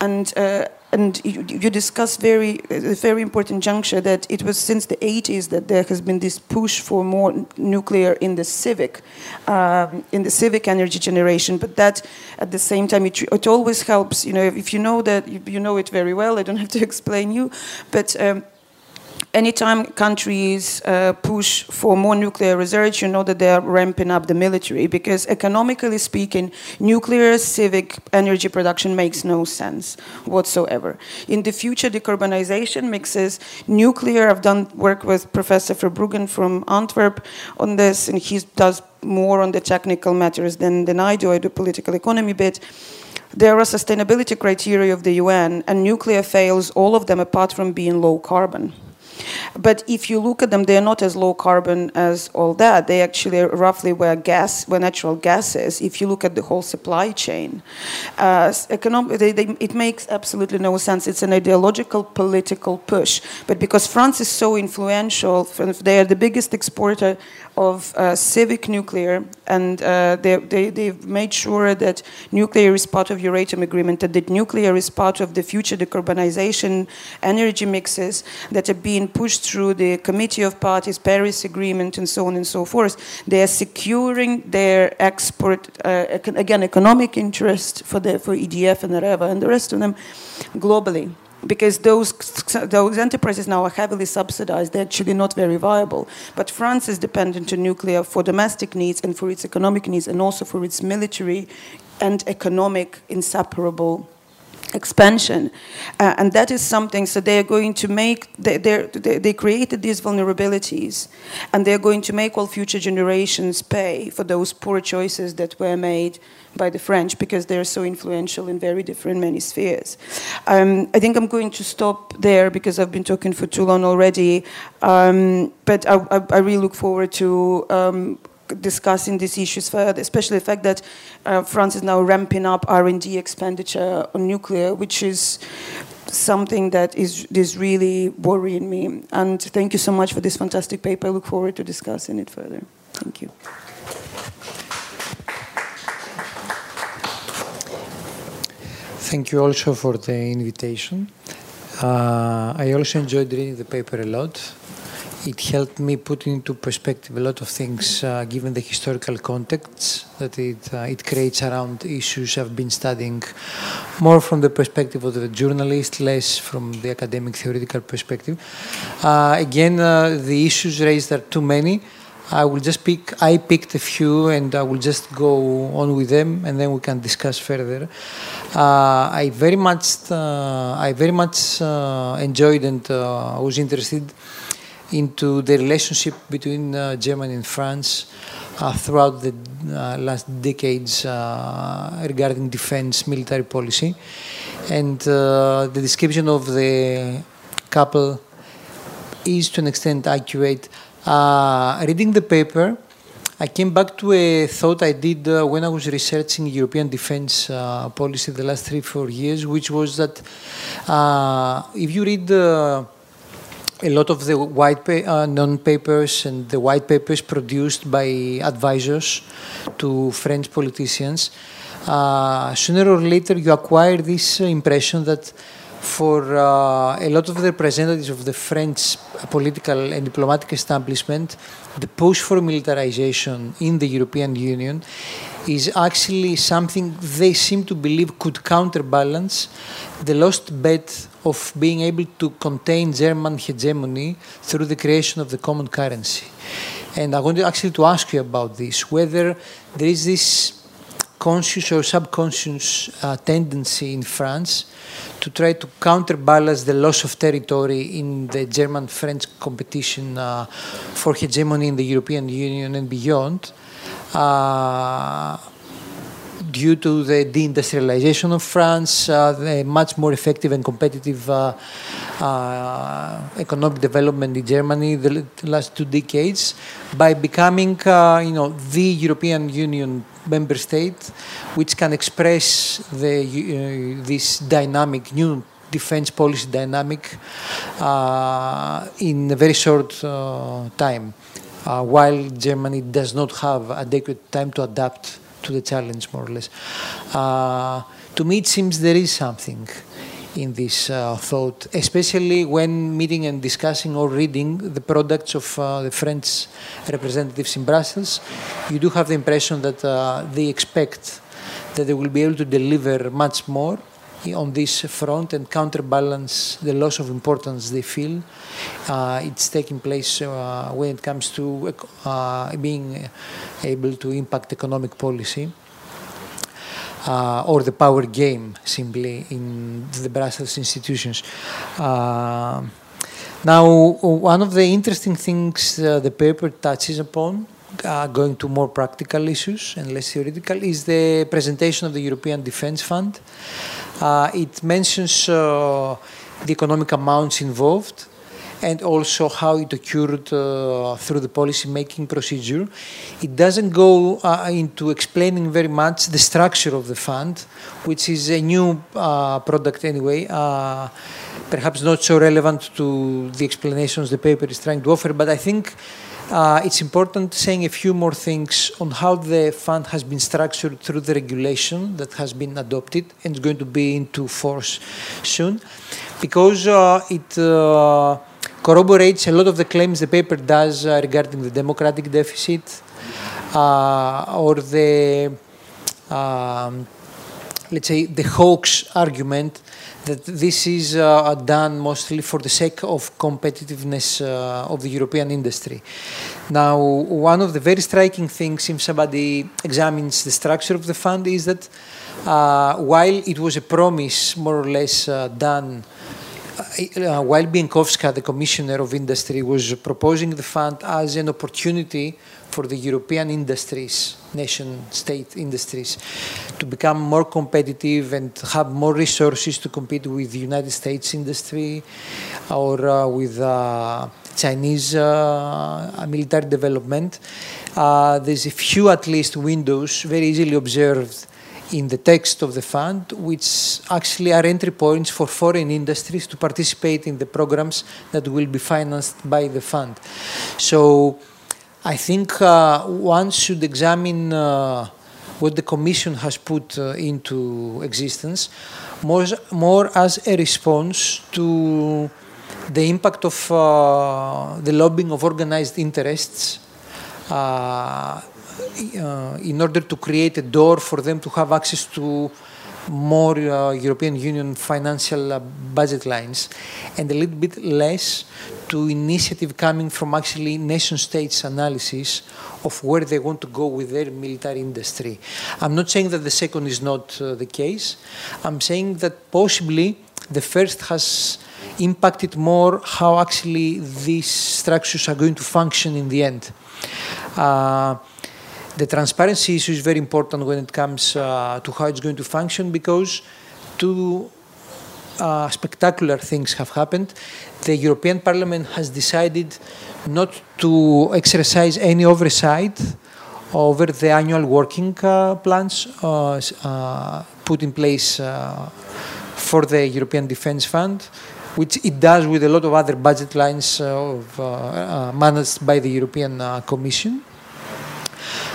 And uh, and you, you discuss very a very important juncture that it was since the 80s that there has been this push for more nuclear in the civic um, in the civic energy generation but that at the same time it, it always helps you know if you know that you, you know it very well i don't have to explain you but um, anytime countries uh, push for more nuclear research, you know that they are ramping up the military because, economically speaking, nuclear civic energy production makes no sense whatsoever. In the future, decarbonization mixes nuclear. I've done work with Professor Verbruggen from Antwerp on this, and he does more on the technical matters than, than I do. I do political economy bit there are sustainability criteria of the UN, and nuclear fails all of them apart from being low carbon. But if you look at them, they're not as low carbon as all that. They actually roughly where gas, where natural gas is. If you look at the whole supply chain, uh, economic, they, they, it makes absolutely no sense. It's an ideological political push. But because France is so influential, they are the biggest exporter of uh, civic nuclear, and uh, they, they, they've made sure that nuclear is part of Euratom agreement, that, nuclear is part of the future decarbonization energy mixes that are being pushed through the Committee of Parties, Paris Agreement, and so on and so forth. They are securing their export, uh, again, economic interest for, the, for EDF and Areva and the rest of them globally because those, those enterprises now are heavily subsidized. They're actually not very viable. But France is dependent on nuclear for domestic needs and for its economic needs and also for its military and economic inseparable expansion. Uh, and that is something, so they're going to make, they, they, they created these vulnerabilities, and they're going to make all future generations pay for those poor choices that were made by the French because they're so influential in very different many spheres. Um, I think I'm going to stop there because I've been talking for too long already, um, but I, I, I, really look forward to um, discussing these issues further, especially the fact that uh, France is now ramping up R&D expenditure on nuclear, which is something that is, is really worrying me. And thank you so much for this fantastic paper. I look forward to discussing it further. Thank you. Thank you also for the invitation. Uh, I also enjoyed reading the paper a lot it helped me put into perspective a lot of things, uh, given the historical context that it, uh, it creates around issues I've been studying more from the perspective of the journalist, less from the academic theoretical perspective. Uh, again, uh, the issues raised are too many. I will just pick, I picked a few and I will just go on with them and then we can discuss further. Uh, I very much, uh, I very much enjoyed and was interested into the relationship between uh, Germany and France uh, throughout the uh, last decades regarding defense military policy. And the description of the couple is to an extent accurate. Reading the paper, I came back to a thought I did uh, when I was researching European defense uh, policy the last three, four years, which was that uh, if you read the a lot of the white uh, non-papers and the white papers produced by advisors to French politicians, uh, sooner or later you acquire this impression that for uh, a lot of the representatives of the French political and diplomatic establishment, the push for militarization in the European Union is actually something they seem to believe could counterbalance the lost bet of being able to contain German hegemony through the creation of the common currency. And I wanted actually to ask you about this, whether there is this conscious or subconscious uh, tendency in France to try to counterbalance the loss of territory in the German-French competition uh, for hegemony in the European Union and beyond uh, due to the deindustrialization of France, uh, the much more effective and competitive uh, uh, economic development in Germany the, last two decades, by becoming, uh, you know, the European Union member state, which can express the, uh, this dynamic, new defense policy dynamic in a very short time uh, while Germany does not have adequate time to adapt to the challenge, more or less. Uh, to me, it seems there is something in this uh, thought, especially when meeting and discussing or reading the products of uh, the French representatives in Brussels. You do have the impression that uh, they expect that they will be able to deliver much more on this front and counterbalance the loss of importance they feel uh, it's taking place uh, when it comes to uh, being able to impact economic policy. Uh, or the power game simply in the Brussels institutions. Uh, now, one of the interesting things uh, the paper touches upon, going to more practical issues and less theoretical, is the presentation of the European Defence Fund. It mentions the economic amounts involved and also how it occurred uh, through the policy making procedure. It doesn't go uh, into explaining very much the structure of the fund, which is a new uh, product anyway, uh, perhaps not so relevant to the explanations the paper is trying to offer, but I think uh, it's important saying a few more things on how the fund has been structured through the regulation that has been adopted and is going to be into force soon, because uh, it corroborates a lot of the claims the paper does uh, regarding the democratic deficit uh, or the, um, let's say, the hoax argument that this is uh, done mostly for the sake of competitiveness uh, of the European industry. Now, one of the very striking things, if somebody examines the structure of the fund, is that uh, while it was a promise more or less uh, done uh, while Bieńkowska, the Commissioner of Industry, was proposing the fund as an opportunity for the European industries, nation-state industries, to become more competitive and have more resources to compete with the United States industry or uh, with uh, Chinese uh, military development. Uh, there's a few, at least, windows very easily observed in the text of the fund, which actually are entry points for foreign industries to participate in the programs that will be financed by the fund. So I think uh, one should examine uh, what the Commission has put uh, into existence. More, more as a response to the impact of uh, the lobbying of organized interests uh, uh, in order to create a door for them to have access to more uh, European Union financial uh, budget lines and a little bit less to initiative coming from actually nation states analysis of where they want to go with their military industry. I'm not saying that the second is not uh, the case. I'm saying that possibly the first has impacted more how actually these structures are going to function in the end. The transparency issue is very important when it comes uh, to how it's going to function because two uh, spectacular things have happened. The European Parliament has decided not to exercise any oversight over the annual working uh, plans uh, uh, put in place uh, for the European Defence Fund, which it does with a lot of other budget lines of, managed by the European Commission.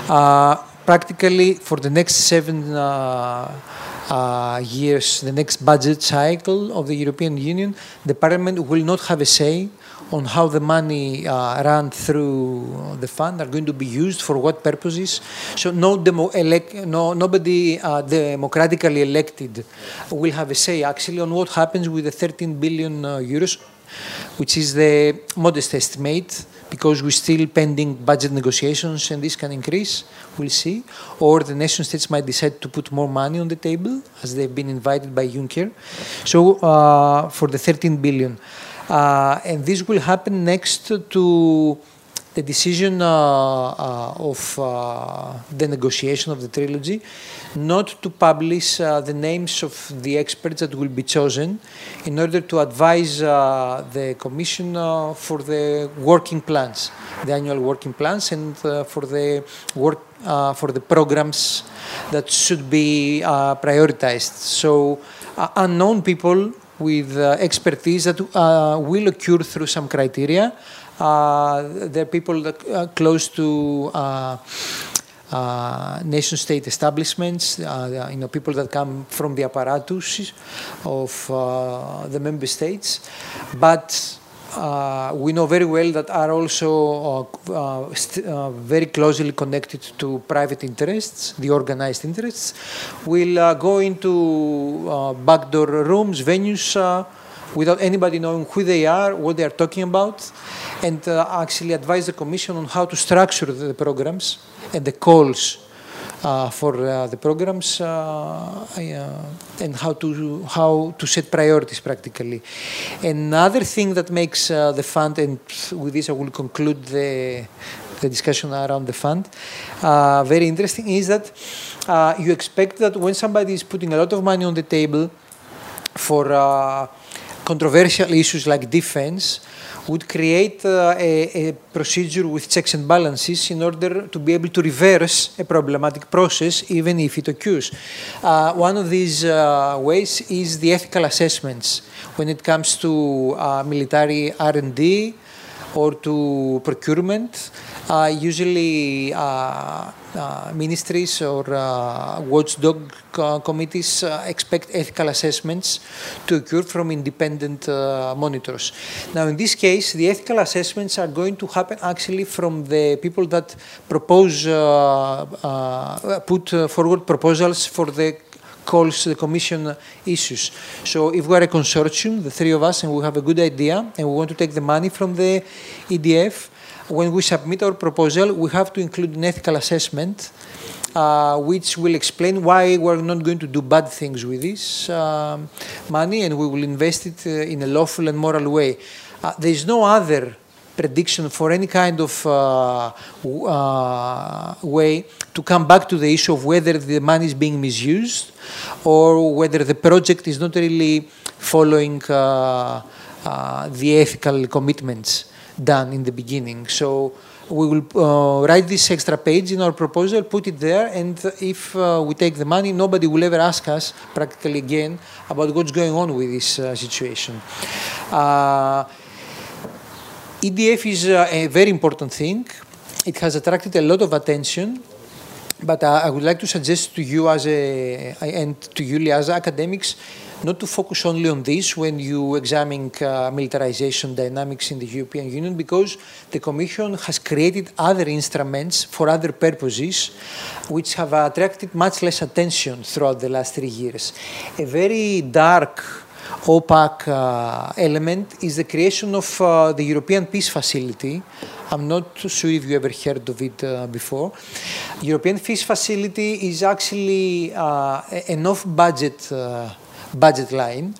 Uh, practically for the next seven uh, uh, years, the next budget cycle of the European Union, the Parliament will not have a say on how the money uh, run through the fund are going to be used for what purposes. So no, demo elect, no nobody uh, democratically elected will have a say actually on what happens with the 13 billion uh, euros, which is the modest estimate because we're still pending budget negotiations and this can increase, we'll see. Or the nation states might decide to put more money on the table as they've been invited by Juncker. So for the 13 billion. Uh, and this will happen next to the decision uh, uh, of uh, the negotiation of the trilogy not to publish the names of the experts that will be chosen in order to advise the Commission for the working plans, the annual working plans, and for the work for the programs that should be prioritized. So unknown people with uh, expertise that uh, will occur through some criteria. Uh, there are people that are close to uh, nation state establishments, uh, you know, people that come from the apparatus of uh, the member states. But uh, we know very well that are also uh, uh, very closely connected to private interests, the organized interests, will go into backdoor rooms, venues, without anybody knowing who they are, what they are talking about, and actually advise the Commission on how to structure the programs and the calls uh, for uh, the programs uh, and how to how to set priorities practically. Another thing that makes the fund, and with this I will conclude the the discussion around the fund, very interesting, is that you expect that when somebody is putting a lot of money on the table for controversial issues like defense, would create uh, a, a, procedure with checks and balances in order to be able to reverse a problematic process even if it occurs. Uh, one of these uh, ways is the ethical assessments when it comes to uh, military R&D or to procurement. Uh, usually uh, Uh, ministries or uh, watchdog uh, committees uh, expect ethical assessments to occur from independent uh, monitors. Now, in this case, the ethical assessments are going to happen actually from the people that propose, put forward proposals for the calls the Commission issues. So if we are a consortium, the three of us, and we have a good idea, and we want to take the money from the EDF, when we submit our proposal, we have to include an ethical assessment uh, which will explain why we're not going to do bad things with this uh, money and we will invest it uh, in a lawful and moral way. Uh, there is no other prediction for any kind of uh, uh, way to come back to the issue of whether the money is being misused or whether the project is not really following the ethical commitments done in the beginning. So we will uh, write this extra page in our proposal, put it there, and if uh, we take the money, nobody will ever ask us practically again about what's going on with this uh, situation. Uh, EDF is uh, a very important thing. It has attracted a lot of attention, but uh, I would like to suggest to you as a and to you as academics not to focus only on this when you examine uh, militarization dynamics in the European Union, because the Commission has created other instruments for other purposes which have attracted much less attention throughout the last three years. A very dark, opaque uh, element is the creation of uh, the European Peace Facility. I'm not sure if you ever heard of it uh, before. European Peace Facility is actually uh, an off-budget uh, budget line.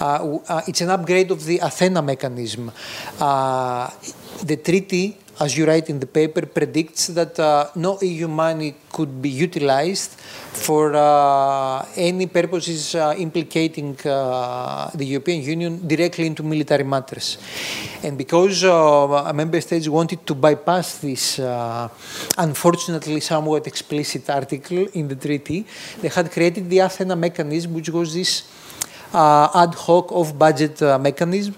Uh, uh, it's an upgrade of the Athena mechanism. Uh, the treaty, as you write in the paper, predicts that uh, no EU money could be utilized for uh, any purposes uh, implicating the European Union directly into military matters. And because member states wanted to bypass this unfortunately somewhat explicit article in the treaty, they had created the Athena mechanism, which was this uh, ad hoc off-budget uh, mechanism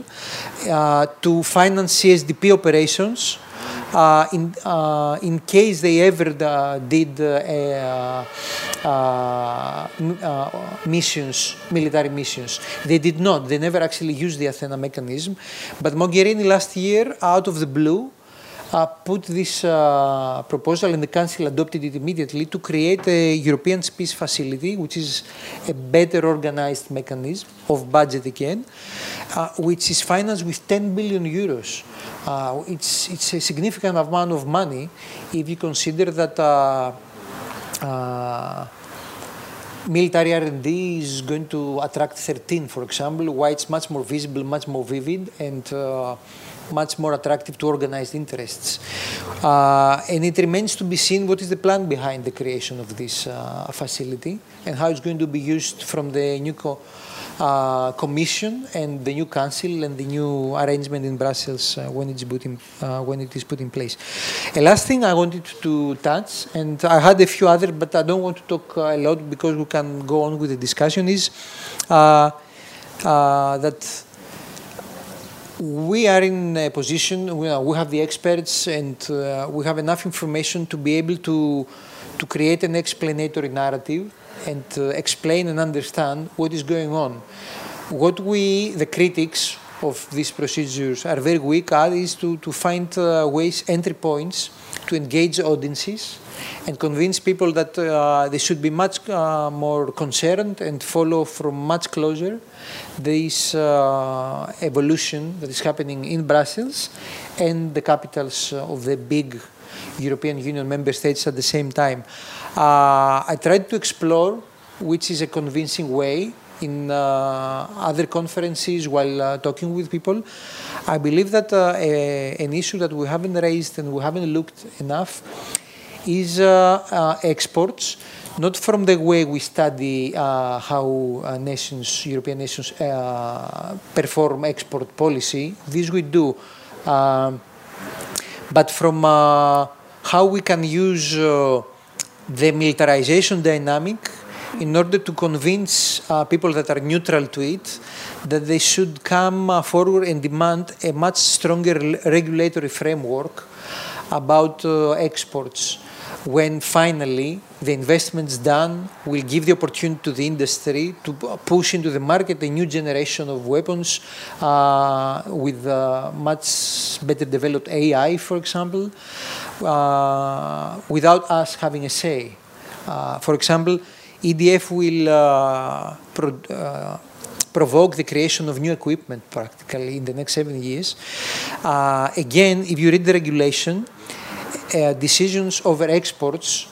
uh, to finance CSDP operations uh, in, uh, in case they ever uh, did missions, military missions. They did not. They never actually used the Athena mechanism. But Mogherini last year, out of the blue, uh, put this uh, proposal and the Council adopted it immediately to create a European Peace Facility, which is a better organized mechanism of budget again, uh, which is financed with 10 billion euros. Uh, it's, it's a significant amount of money if you consider that uh, uh, military R&D is going to attract 13, for example, why it's much more visible, much more vivid, and much more attractive to organized interests. Uh, and it remains to be seen what is the plan behind the creation of this uh, facility and how it's going to be used from the new co- uh, commission and the new council and the new arrangement in Brussels uh, when it's put in, uh, when it is put in place. A last thing I wanted to touch, and I had a few other, but I don't want to talk a lot because we can go on with the discussion. Is uh, uh, that we are in a position we, we have the experts and uh, we have enough information to be able to to create an explanatory narrative and uh, explain and understand what is going on. What we, the critics of these procedures, are very weak at is to, to find uh, ways, entry points to engage audiences and convince people that uh, they should be much uh, more concerned and follow from much closer this uh, evolution that is happening in Brussels and the capitals of the big European Union member states at the same time. Uh, I tried to explore which is a convincing way in uh, other conferences while uh, talking with people. I believe that a, an issue that we haven't raised and we haven't looked enough is exports not from the way we study uh, how uh, nations, European nations, uh, perform export policy. This we do, but from how we can use the militarization dynamic in order to convince uh, people that are neutral to it that they should come uh, forward and demand a much stronger regulatory framework about uh, exports when finally the investments done will give the opportunity to the industry to push into the market a new generation of weapons uh, with uh, much better developed AI, for example, uh, without us having a say. Uh, for example, EDF will uh, pro- uh, provoke the creation of new equipment practically in the next seven years. again, if you read the regulation, uh, decisions over exports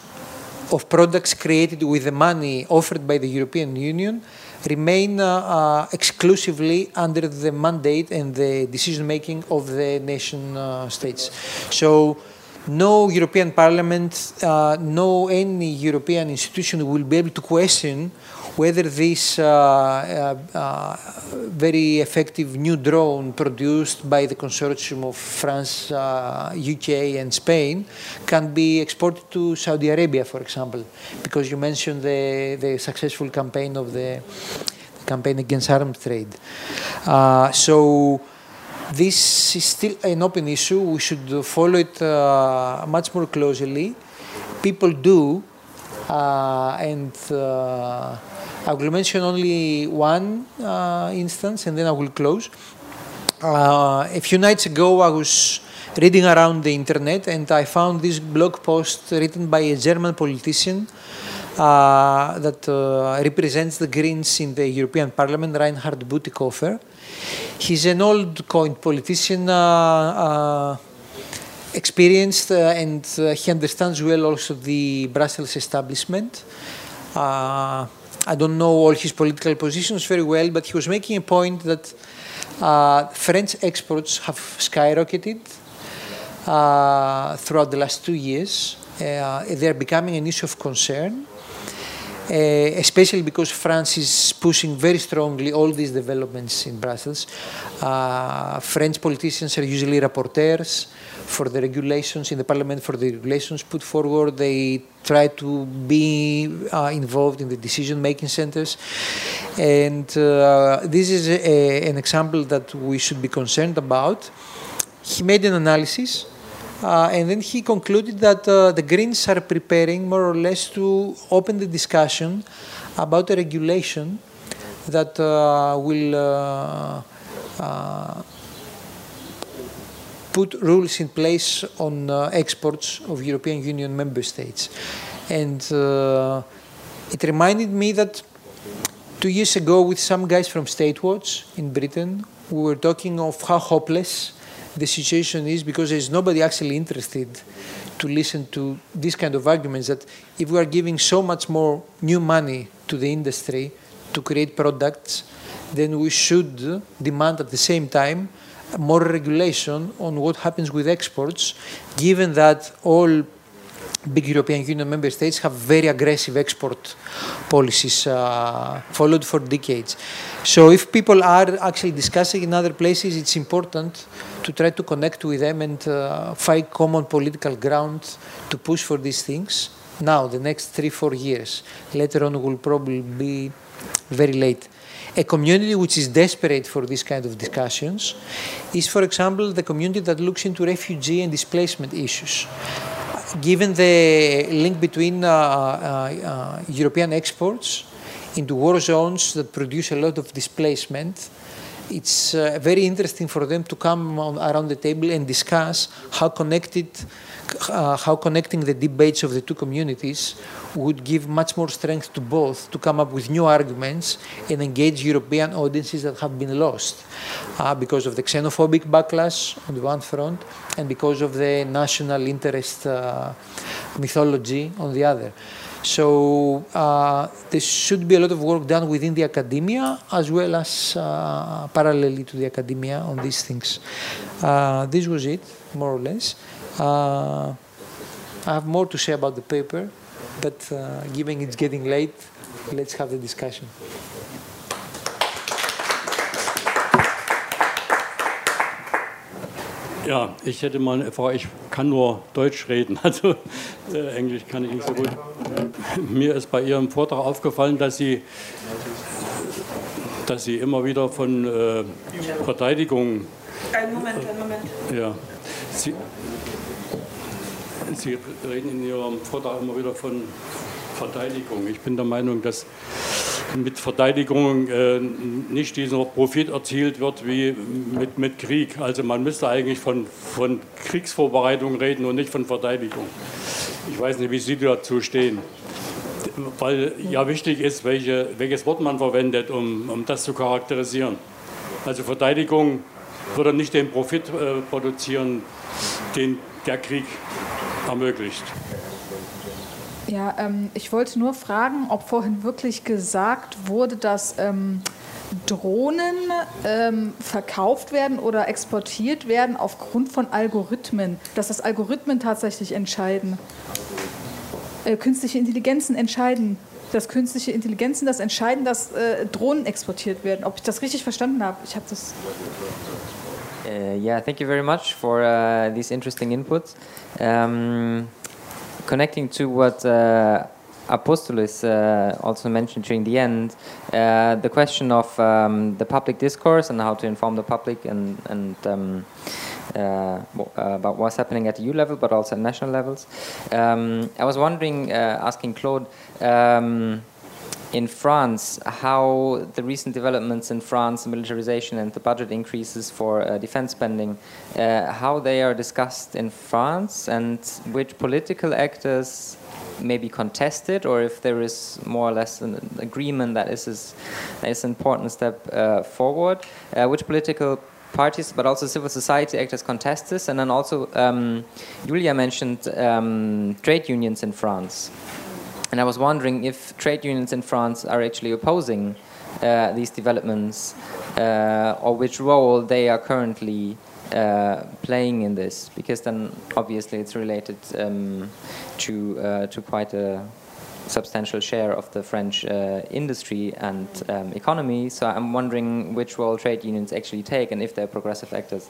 of products created with the money offered by the European Union remain uh, uh, exclusively under the mandate and the decision making of the nation uh, states. So, no European Parliament, uh, no any European institution will be able to question whether this uh, uh, uh, very effective new drone produced by the consortium of France, UK, and Spain can be exported to Saudi Arabia, for example, because you mentioned the, the successful campaign of the, campaign against arms trade. so this is still an open issue. We should follow it uh, much more closely. People do, uh, and uh, I will mention only one uh, instance and then I will close. Uh, a few nights ago, I was reading around the internet and I found this blog post written by a German politician uh, that uh, represents the Greens in the European Parliament, Reinhard Bütikofer. He's an old coin politician, uh, uh, experienced, and he understands well also the Brussels establishment. I don't know all his political positions very well, but he was making a point that uh, French exports have skyrocketed uh, throughout the last two years. Uh, they're becoming an issue of concern, uh, especially because France is pushing very strongly all these developments in Brussels. Uh, French politicians are usually rapporteurs for the regulations in the parliament for the regulations put forward. They try to be uh, involved in the decision-making centers, and uh, this is a, an example that we should be concerned about. He made an analysis. Uh, and then he concluded that uh, the Greens are preparing more or less to open the discussion about a regulation that uh, will put rules in place on uh, exports of European Union member states. And uh, it reminded me that two years ago, with some guys from Statewatch in Britain, we were talking of how hopeless the situation is because there's nobody actually interested to listen to these kind of arguments that if we are giving so much more new money to the industry to create products, then we should demand at the same time more regulation on what happens with exports, given that all big European Union member states have very aggressive export policies uh, followed for decades. So if people are actually discussing in other places, it's important to try to connect with them and uh, find common political ground to push for these things. Now, the next three, four years. Later on, will probably be very late. A community which is desperate for this kind of discussions is, for example, the community that looks into refugee and displacement issues given the link between uh, uh, uh, European exports into war zones that produce a lot of displacement, it's very interesting for them to come around the table and discuss how connected, uh, how connecting the debates of the two communities would give much more strength to both to come up with new arguments and engage European audiences that have been lost uh, because of the xenophobic backlash on the one front and because of the national interest uh, mythology on the other. So uh, there should be a lot of work done within the academia as well as uh, parallelly to the academia on these things. Uh, this was it, more or less. Uh, I have more to say about the paper, but uh, given it's getting late, let's have the discussion. Ja, ich hätte mal eine Frage. Ich kann nur Deutsch reden, also äh, Englisch kann ich nicht so gut. Mir ist bei Ihrem Vortrag aufgefallen, dass Sie, dass Sie immer wieder von äh, Verteidigung. Ein Moment, ein Moment. Ja. Sie, Sie reden in Ihrem Vortrag immer wieder von Verteidigung. Ich bin der Meinung, dass mit Verteidigung äh, nicht dieser Profit erzielt wird wie mit, mit Krieg. Also man müsste eigentlich von, von Kriegsvorbereitung reden und nicht von Verteidigung. Ich weiß nicht, wie Sie dazu stehen. Weil ja wichtig ist, welche, welches Wort man verwendet, um, um das zu charakterisieren. Also Verteidigung würde nicht den Profit äh, produzieren, den der Krieg ermöglicht. Ja, ähm, ich wollte nur fragen, ob vorhin wirklich gesagt wurde, dass ähm, Drohnen ähm, verkauft werden oder exportiert werden aufgrund von Algorithmen, dass das Algorithmen tatsächlich entscheiden. Äh, künstliche Intelligenzen entscheiden, dass künstliche Intelligenzen das entscheiden, dass äh, Drohnen exportiert werden. Ob ich das richtig verstanden habe? Ich habe das. Uh, yeah, thank you very much for uh, these interesting inputs. Um, connecting to what uh, Apostolis uh, also mentioned during the end, uh, the question of um, the public discourse and how to inform the public and, and um, uh, about what's happening at EU level, but also at national levels. Um, I was wondering, uh, asking Claude, um, in France, how the recent developments in France, militarization and the budget increases for uh, defense spending, uh, how they are discussed in France and which political actors may be contested or if there is more or less an agreement that this is, is an important step uh, forward, uh, which political parties, but also civil society actors contest this, and then also um, Julia mentioned um, trade unions in France. And I was wondering if trade unions in France are actually opposing uh, these developments uh, or which role they are currently uh, playing in this, because then obviously it's related um, to uh, to quite a substantial share of the French uh, industry and um, economy. So I'm wondering which role trade unions actually take and if they're progressive actors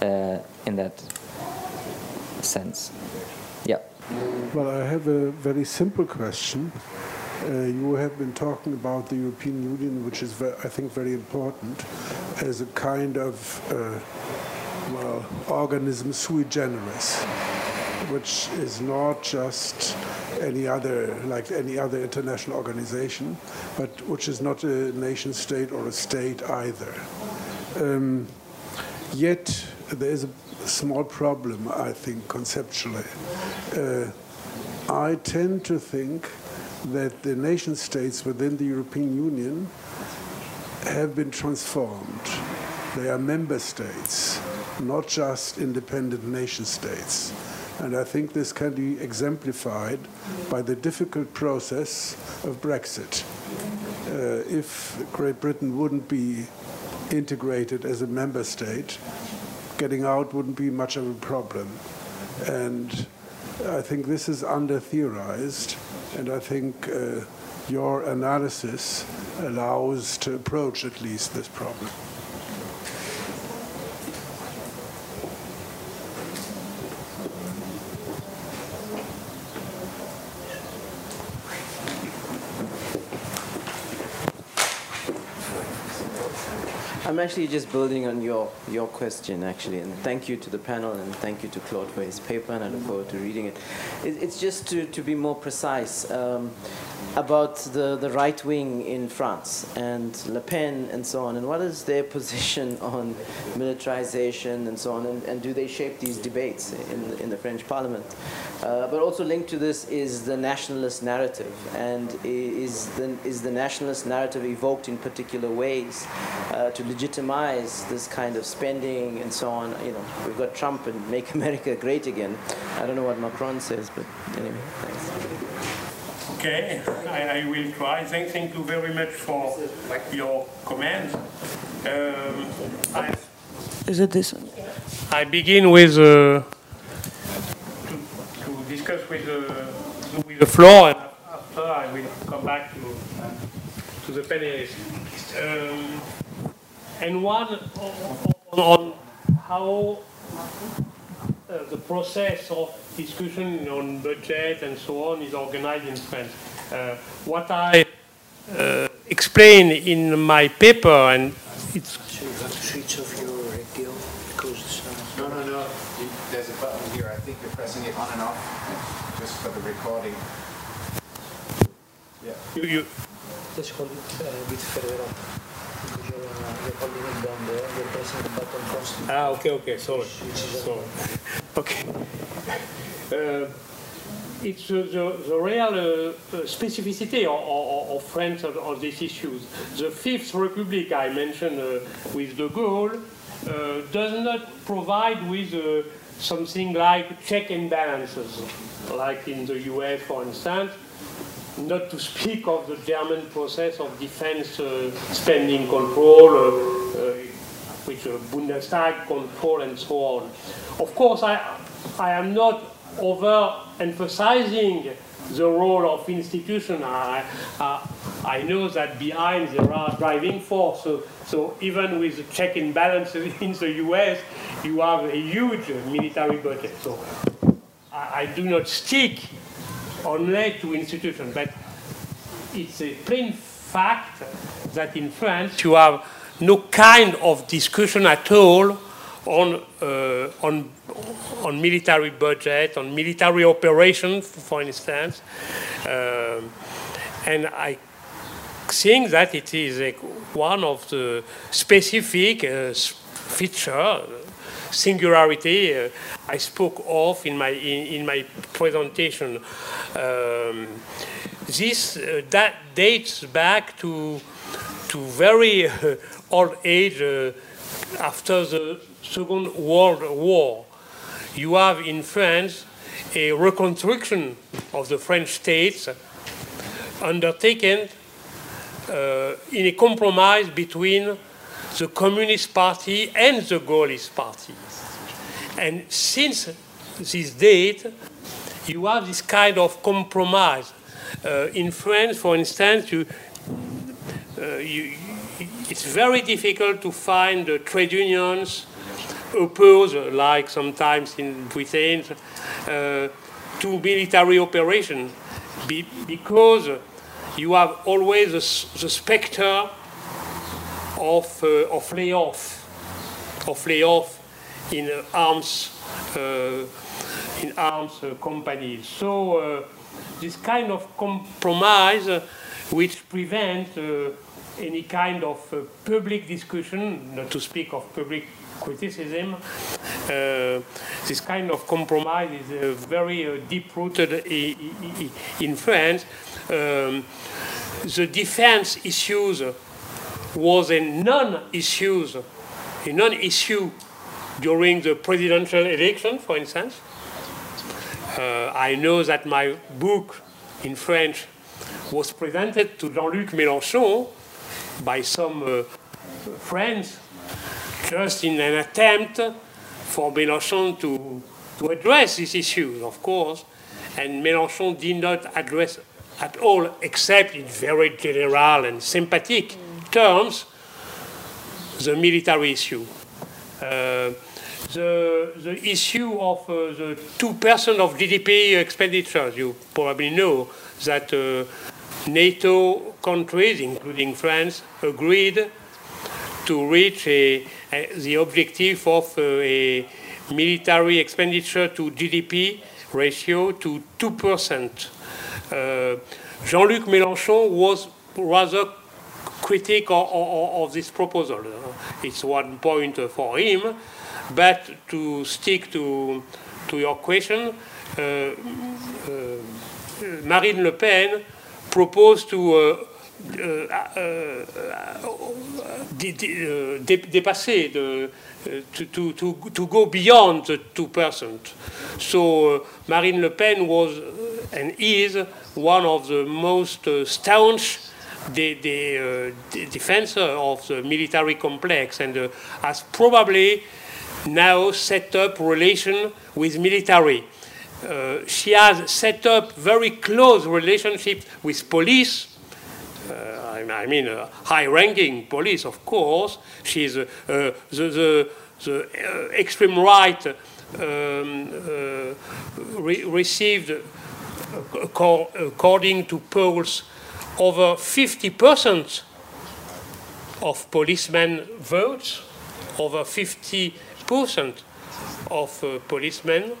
uh, in that sense. Yeah. Well, I have a very simple question. Uh, you have been talking about the European Union, which is, I think, very important as a kind of, uh, well, organism sui generis, which is not just any other, like any other international organization, but which is not a nation state or a state either. Um, yet, there is a small problem, I think, conceptually. Uh, I tend to think that the nation states within the European Union have been transformed. They are member states, not just independent nation states. And I think this can be exemplified by the difficult process of Brexit. Uh, if Great Britain wouldn't be integrated as a member state, getting out wouldn't be much of a problem. And I think this is under theorized, and I think uh, your analysis allows to approach at least this problem. I'm actually just building on your, your question, actually, and thank you to the panel and thank you to Claude for his paper, and I look forward to reading it. it it's just to, to be more precise um, about the, the right wing in France and Le Pen and so on, and what is their position on militarization and so on, and, and do they shape these debates in, in the French parliament? Uh, but also linked to this is the nationalist narrative, and is the, is the nationalist narrative evoked in particular ways uh, to legitimize this kind of spending and so on? You know, we've got Trump and Make America Great Again. I don't know what Macron says, but anyway, thanks. Okay, I, I will try. Thank, thank you very much for your comments. Um, I, Is it this one? I begin with uh, to, to discuss with the, with the floor, and after I will come back to, to the panelists. Um, and one on, on how uh, the process of discussion on budget and so on is organized in France. Uh, what I uh, explain in my paper, and it's switch off your radio because uh, No, no, no. You, there's a button here. I think you're pressing it on and off just for the recording. Yeah. you, you, let's hold it uh, a bit further up Ah, okay, okay, sorry. Sorry. Okay. Uh, it's uh, the, the real uh, uh, specificity of, of, of France on, on these issues. The Fifth Republic I mentioned uh, with de Gaulle uh, does not provide with uh, something like check and balances, like in the US, for instance not to speak of the German process of defense uh, spending control, uh, uh, which uh, Bundestag control and so on. Of course, I, I am not overemphasizing the role of institutions. I, I know that behind there are driving force. So, so even with the check and balances in the US, you have a huge military budget. So I, I do not stick only to institutions, but it's a plain fact that in France you have no kind of discussion at all on, uh, on, on military budget, on military operation, for instance. Um, and I think that it is one of the specific uh, feature, singularity uh, I spoke of in my, in, in my presentation. Um, this uh, that dates back to to very uh, old age uh, after the Second World War. You have in France a reconstruction of the French states undertaken uh, in a compromise between the Communist Party and the Gaullist Party. And since this date, you have this kind of compromise. Uh, in France, for instance, you, uh, you, it's very difficult to find uh, trade unions opposed, like sometimes in Britain, uh, to military operation, be, because you have always the, the specter of, uh, of layoff, of layoff in uh, arms, uh, in arms uh, companies. So uh, this kind of compromise, uh, which prevents any kind of public discussion, not to speak of public criticism. Uh, this kind of compromise is uh, very uh, deep-rooted in France. Um, the defense issues was a non-issue, a non-issue during the presidential election, for instance. Uh, I know that my book in French was presented to Jean-Luc Mélenchon by some uh, friends just in an attempt for Mélenchon to, to address these issues, of course, and Mélenchon did not address at all, except in very general and sympathetic terms, the military issue. Uh, the, the issue of uh, the 2% of GDP expenditures, you probably know that uh, NATO countries, including France, agreed to reach a, a, the objective of uh, a military expenditure to GDP ratio to 2%. Uh, Jean-Luc Mélenchon was rather critic of, of, of, this proposal. It's one point for him, but to stick to, to your question, uh, uh, Marine Le Pen proposed to uh, uh, dépasser, de, to, to, to, go beyond the 2%. So Marine Le Pen was and is one of the most staunch the, the, uh, the defender of the military complex and uh, has probably now set up relation with military. Uh, she has set up very close relationships with police. I, I, mean, high-ranking police, of course. She's the, the, the extreme right um, re received, according to polls, over 50% of policemen votes, over 50% of uh, policemen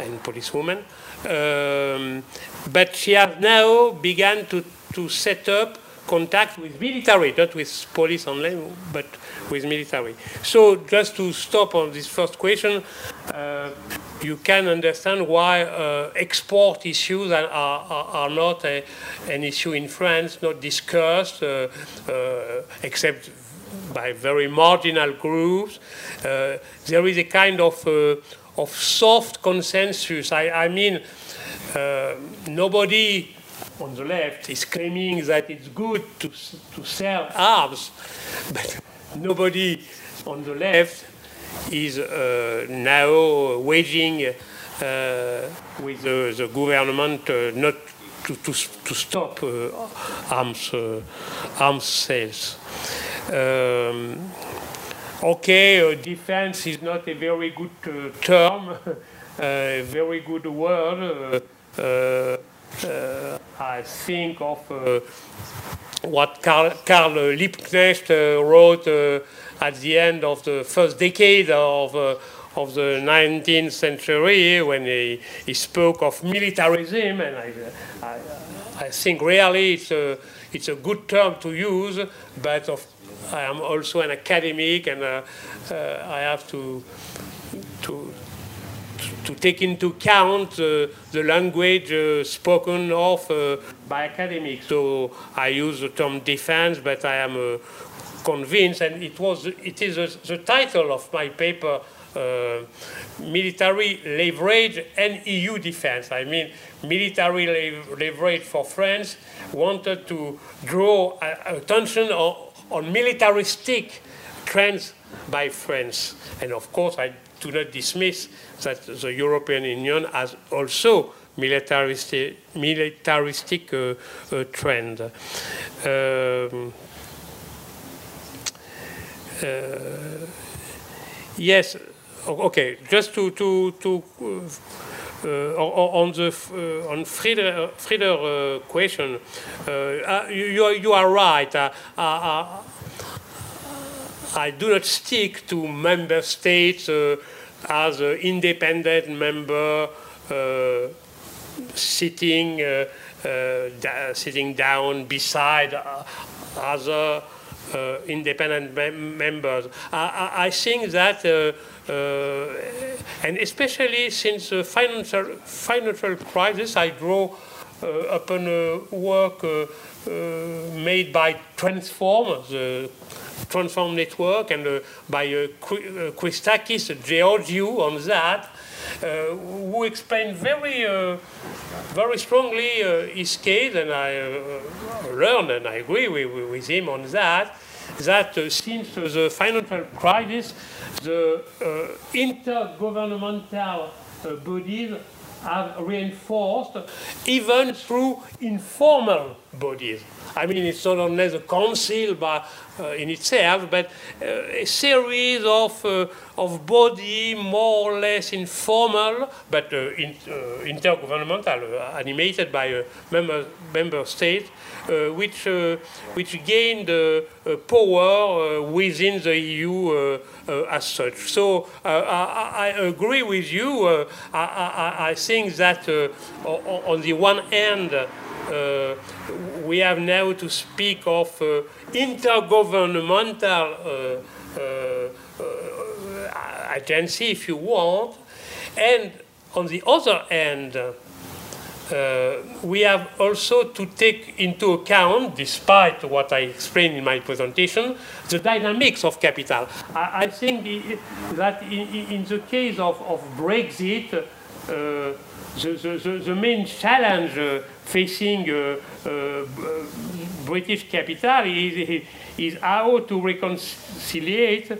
and policewomen. Um, but she has now begun to, to set up contact with military, not with police only, but with military. So just to stop on this first question, uh, you can understand why uh, export issues are, are, are not a, an issue in France, not discussed, uh, uh except by very marginal groups. Uh, there is a kind of, uh, of soft consensus. I, I mean, nobody on the left is claiming that it's good to, to sell arms, but nobody on the left is uh, now waging uh, with the, the government uh, not to, to, to stop uh, arms, uh, arms sales. Um, okay, defense is not a very good term, a very good word. Uh, I think of uh, what Karl, Liebknecht uh, wrote at the end of the first decade of of the 19th century when he, he spoke of militarism, and I, I, I, think really it's a, it's a good term to use, but of, I am also an academic and uh, uh, I have to, to, to take into account uh, the language uh, spoken of uh, by academics. So I use the term defense, but I am uh, convinced, and it was it is a, the title of my paper. Uh, military leverage and EU defense. I mean, military leverage for France wanted to draw attention on, on militaristic trends by France. And of course, I do not dismiss that the European Union has also militaristic, militaristic uh, uh, trend. Um, uh, yes, okay, just to, to, to uh, on the uh, on Frieder, Frieder question, you, you are right. I do not stick to member states uh, as an independent member uh, sitting uh, da sitting down beside other uh, independent mem members. I, I, think that, uh, uh, and especially since the financial, financial crisis, I draw upon work made by Transform, the Transform Network and uh, by uh, uh Christakis Georgiou on that, uh, who explained very, uh, very strongly his case, and I learned and I agree with, with him on that, that uh, since uh, the financial crisis, the uh, intergovernmental uh, bodies have reinforced even through informal bodies. I mean, it's not only the council by, uh, in itself, but uh, a series of, uh, of body more or less informal, but uh, in, uh, intergovernmental, uh, animated by a member, member state, which, which gained power within the EU as such. So I, I, agree with you. I, I, I, think that on the one hand, we have now to speak of uh, intergovernmental uh, agency, if you want, and on the other hand, uh, we have also to take into account, despite what I explained in my presentation, the dynamics of capital. I, I think that in, in, the case of, of Brexit, uh, the, the, the, main challenge uh, facing uh, uh, British capital is, is how to reconcile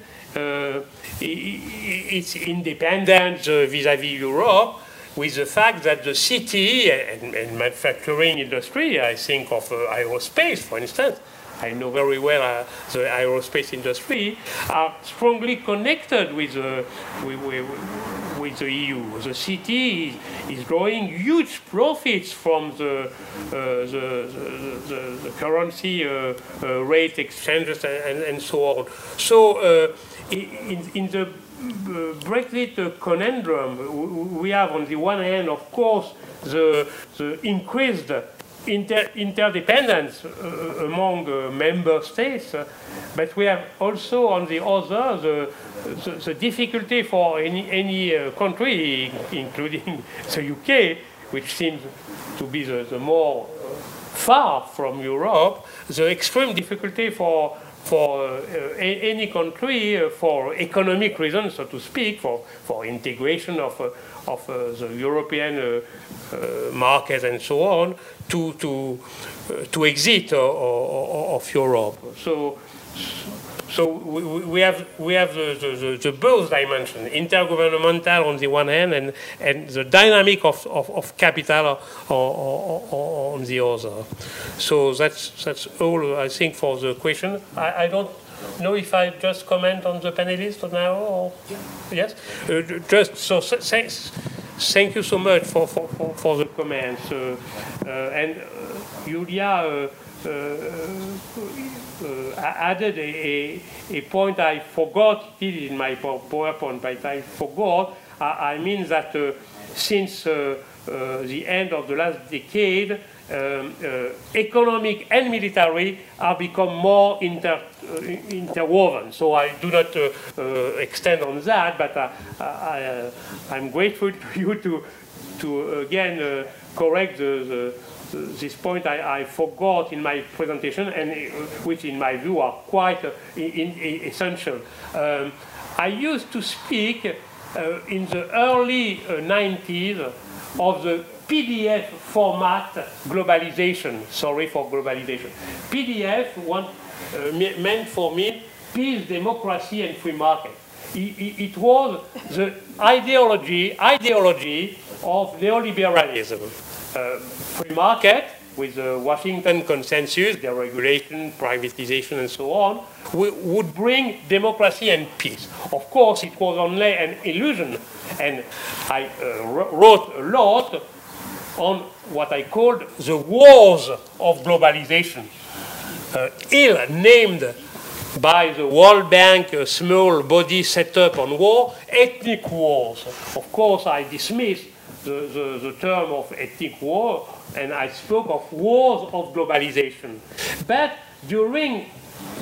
its independence vis-à-vis Europe with the fact that the city and, and manufacturing industry, I think of uh, aerospace, for instance, I know very well uh, the aerospace industry, are strongly connected with, uh, with, with, with the EU. The city is, is drawing huge profits from the, uh, the, the, the, currency uh, uh, rate exchanges and, and, so on. So uh, in, in the Brexit conundrum, we have on the one hand, of course, the, the increased inter interdependence uh, among uh, member states, uh, but we have also on the other the, the, the difficulty for any, any uh, country, including the UK, which seems to be the, the more far from Europe, the extreme difficulty for for uh, any country uh, for economic reasons, so to speak, for, for integration of, uh, of the European Uh, market and so on, to, to, uh, to exit uh, of Europe. So, so we, we have we have the, the, the, both dimensions, intergovernmental on the one hand, and, and the dynamic of, of, of capital on the other. So that's that's all I think for the question. I, I don't know if I just comment on the panelists now or yeah. yes. Uh, just so thanks. Thank you so much for, for, for, for the comments. Uh, uh, and uh, Julia added a, a, a, point I forgot, it is in my PowerPoint, but I forgot. I, I mean that since the end of the last decade, um, uh, economic and military are become more inter, uh, interwoven. So I do not uh, uh extend on that, but I, am grateful to you to, to again uh, correct the, the, this point I, I, forgot in my presentation, and uh, which in my view are quite in, in essential. Um, I used to speak in the early 90s of the PDF format globalization. Sorry for globalization. PDF one, uh, meant for me peace, democracy, and free market. It, was the ideology ideology of neoliberalism. Uh, free market with the Washington consensus, deregulation, privatization, and so on, would bring democracy and peace. Of course, it was only an illusion, and I uh, wrote a lot on what I called the wars of globalization, uh, ill named by the World Bank, a small body set up on war, ethnic wars. Of course, I dismissed the, the, the term of ethnic war and I spoke of wars of globalization. But during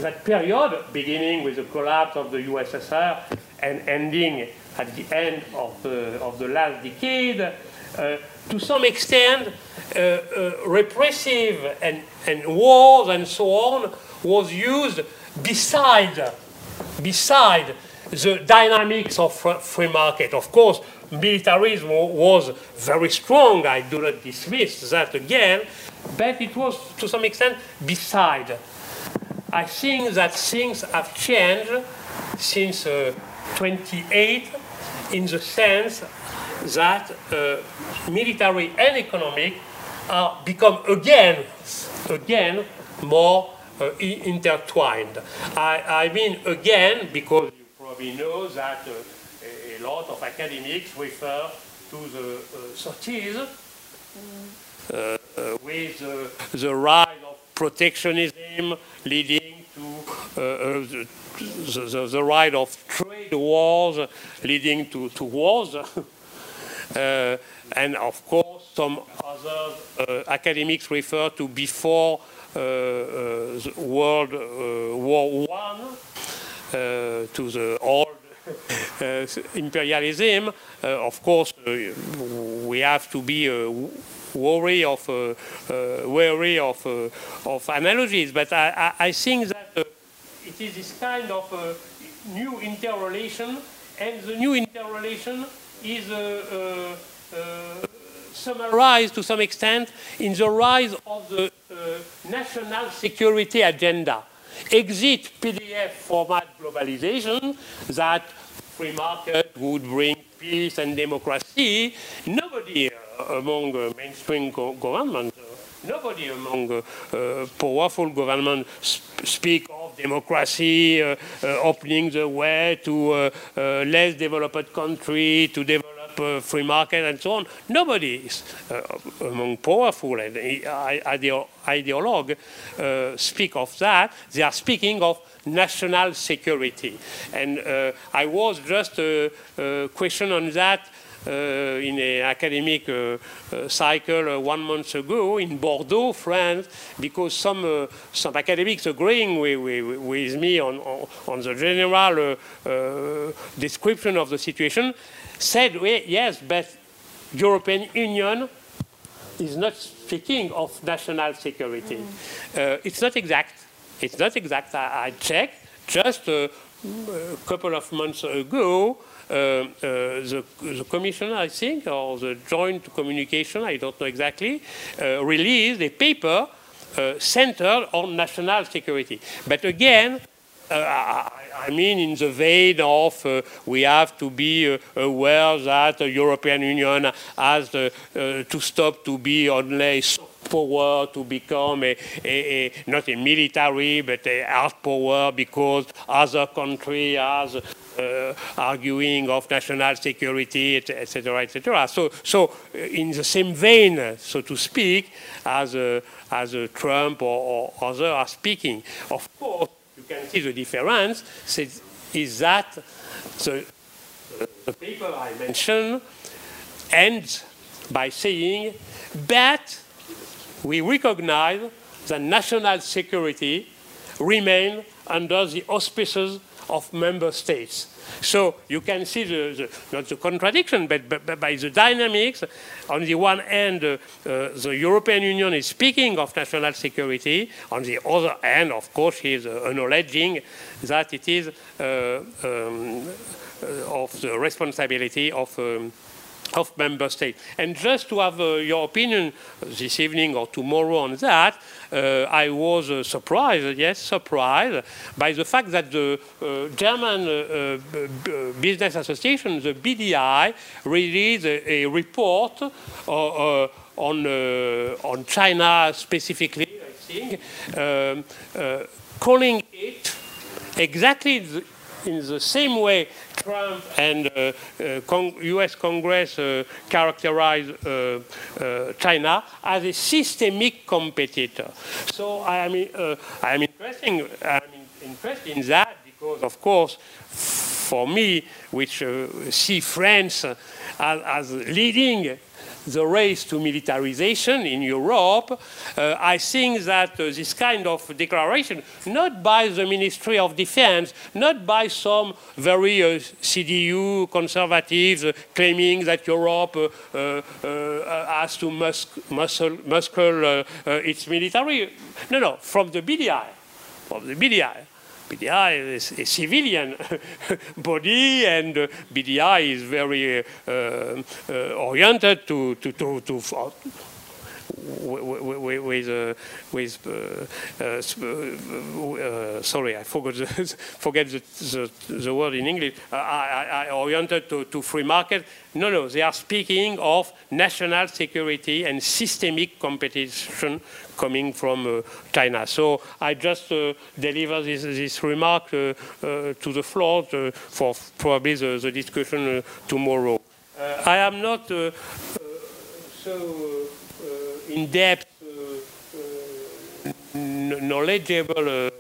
that period, beginning with the collapse of the USSR and ending at the end of the, of the last decade, uh, to some extent, uh, uh, repressive and, and wars and so on was used beside, beside the dynamics of free market. Of course, militarism was very strong. I do not dismiss that again, but it was to some extent beside. I think that things have changed since uh, 28 in the sense that uh, military and economic are become again, again more uh, intertwined. I, I, mean again because you probably know that uh, a, lot of academics refer to the 30s uh, uh, with the rise of protectionism leading to the, the, the, rise of trade wars leading to, to wars. Uh, and of course, some other uh, academics refer to before uh, World War One, to the old imperialism. of course, we have to be wary of uh, uh, wary of uh, of analogies, but I, I, I think that it is this kind of new interrelation, and the new interrelation is uh, uh, uh, summarized to some extent in the rise of the national security agenda. Exit PDF format globalization that free market would bring peace and democracy. Nobody among mainstream go governments Nobody among powerful governments sp speak democracy, uh, uh, opening the way to uh, uh, less developed country, to develop free market and so on. Nobody is among powerful and ideo ideologue speak of that. They are speaking of national security. And uh, I was just a, question on that uh, in an academic uh, uh, cycle one month ago in Bordeaux, France, because some some academics agreeing with, with, with me on, on, on, the general description of the situation said, yes, but European Union is not speaking of national security. Mm. Uh, it's not exact. It's not exact. I, I checked just a, a, couple of months ago. Uh, uh, the, the commission, I think, or the joint communication, I don't know exactly, uh, released a paper centered on national security. But again, uh, I mean, in the vein of uh, we have to be uh, aware that the European Union has to stop to be only power to become a, a, a, not a military but a hard power because other countries are uh, arguing of national security, etc., etc. So, so uh, in the same vein, so to speak, as uh, as Trump or, or others are speaking. Of course, you can see the difference is that the, the paper I mentioned ends by saying, but we recognize that national security remain under the auspices of member states. So you can see the, the not the contradiction, but, but, by the dynamics. On the one hand, uh, uh, the European Union is speaking of national security. On the other hand, of course, he is uh, acknowledging that it is uh, um, uh, of the responsibility of um, of member states. And just to have uh, your opinion this evening or tomorrow on that, uh, I was uh, surprised, yes, surprised by the fact that the uh, German uh, uh, Business Association, the BDI, released a, a report on, on China specifically, I think, um, calling it exactly the, in the same way Trump and uh, uh, Cong US Congress uh, characterize China as a systemic competitor. So I am, I am interesting, I'm interested in that because, of course, for me, which see France as, as leading the race to militarization in Europe, uh, I think that uh, this kind of declaration, not by the Ministry of Defense, not by some very uh, CDU conservatives uh, claiming that Europe uh, uh, has to mus muscle, muscle its military. No, no, from the BDI, from the BDI. BDI is a civilian body, and BDI is very uh, uh, oriented to, to, to, to with with, uh, uh, uh, sorry, I forgot the, forget the, the, the, word in English. I, I, I oriented to, to free market. No, no, they are speaking of national security and systemic competition coming from uh, China. So I just uh, deliver this, this remark uh, uh to the floor to, for probably the, the discussion uh, tomorrow. I am not so in depth uh, uh, knowledgeable uh,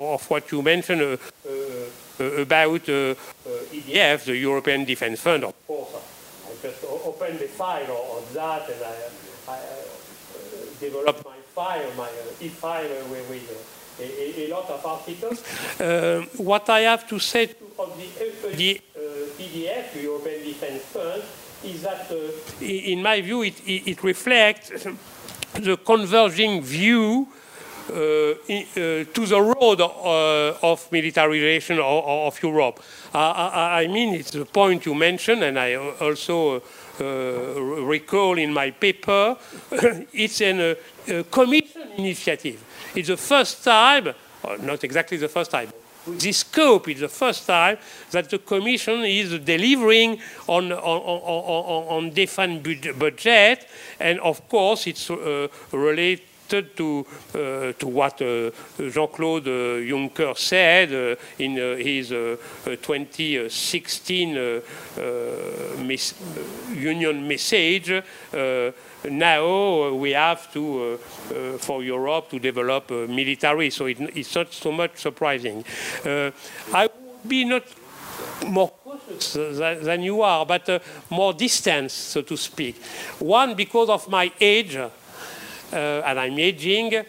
of what you mentioned about EDF, the European Defence Fund. Of course, I just opened the file on that and I, I developed my file, my uh, e-file with, a, a, lot of articles. Uh, what I have to say to, on the, the uh, EDF, the European Defence Fund, is that, uh, in my view, it, it, it reflects the converging view uh, in, uh, to the road uh, of militarization of, of Europe. I, I, mean, it's the point you mentioned, and I also recall in my paper, it's a commission initiative. It's the first time, not exactly the first time, this scope is the first time that the Commission is delivering on, on, on, on defense budget, and of course it's uh, related to, uh, to what uh, Jean-Claude uh, Juncker said uh, in uh, his 2016 mes union message now we have to, uh, uh, for Europe, to develop military. So it, it's not so much surprising. Uh, I would be not more cautious than, than you are, but more distant, so to speak. One, because of my age, and I'm aging,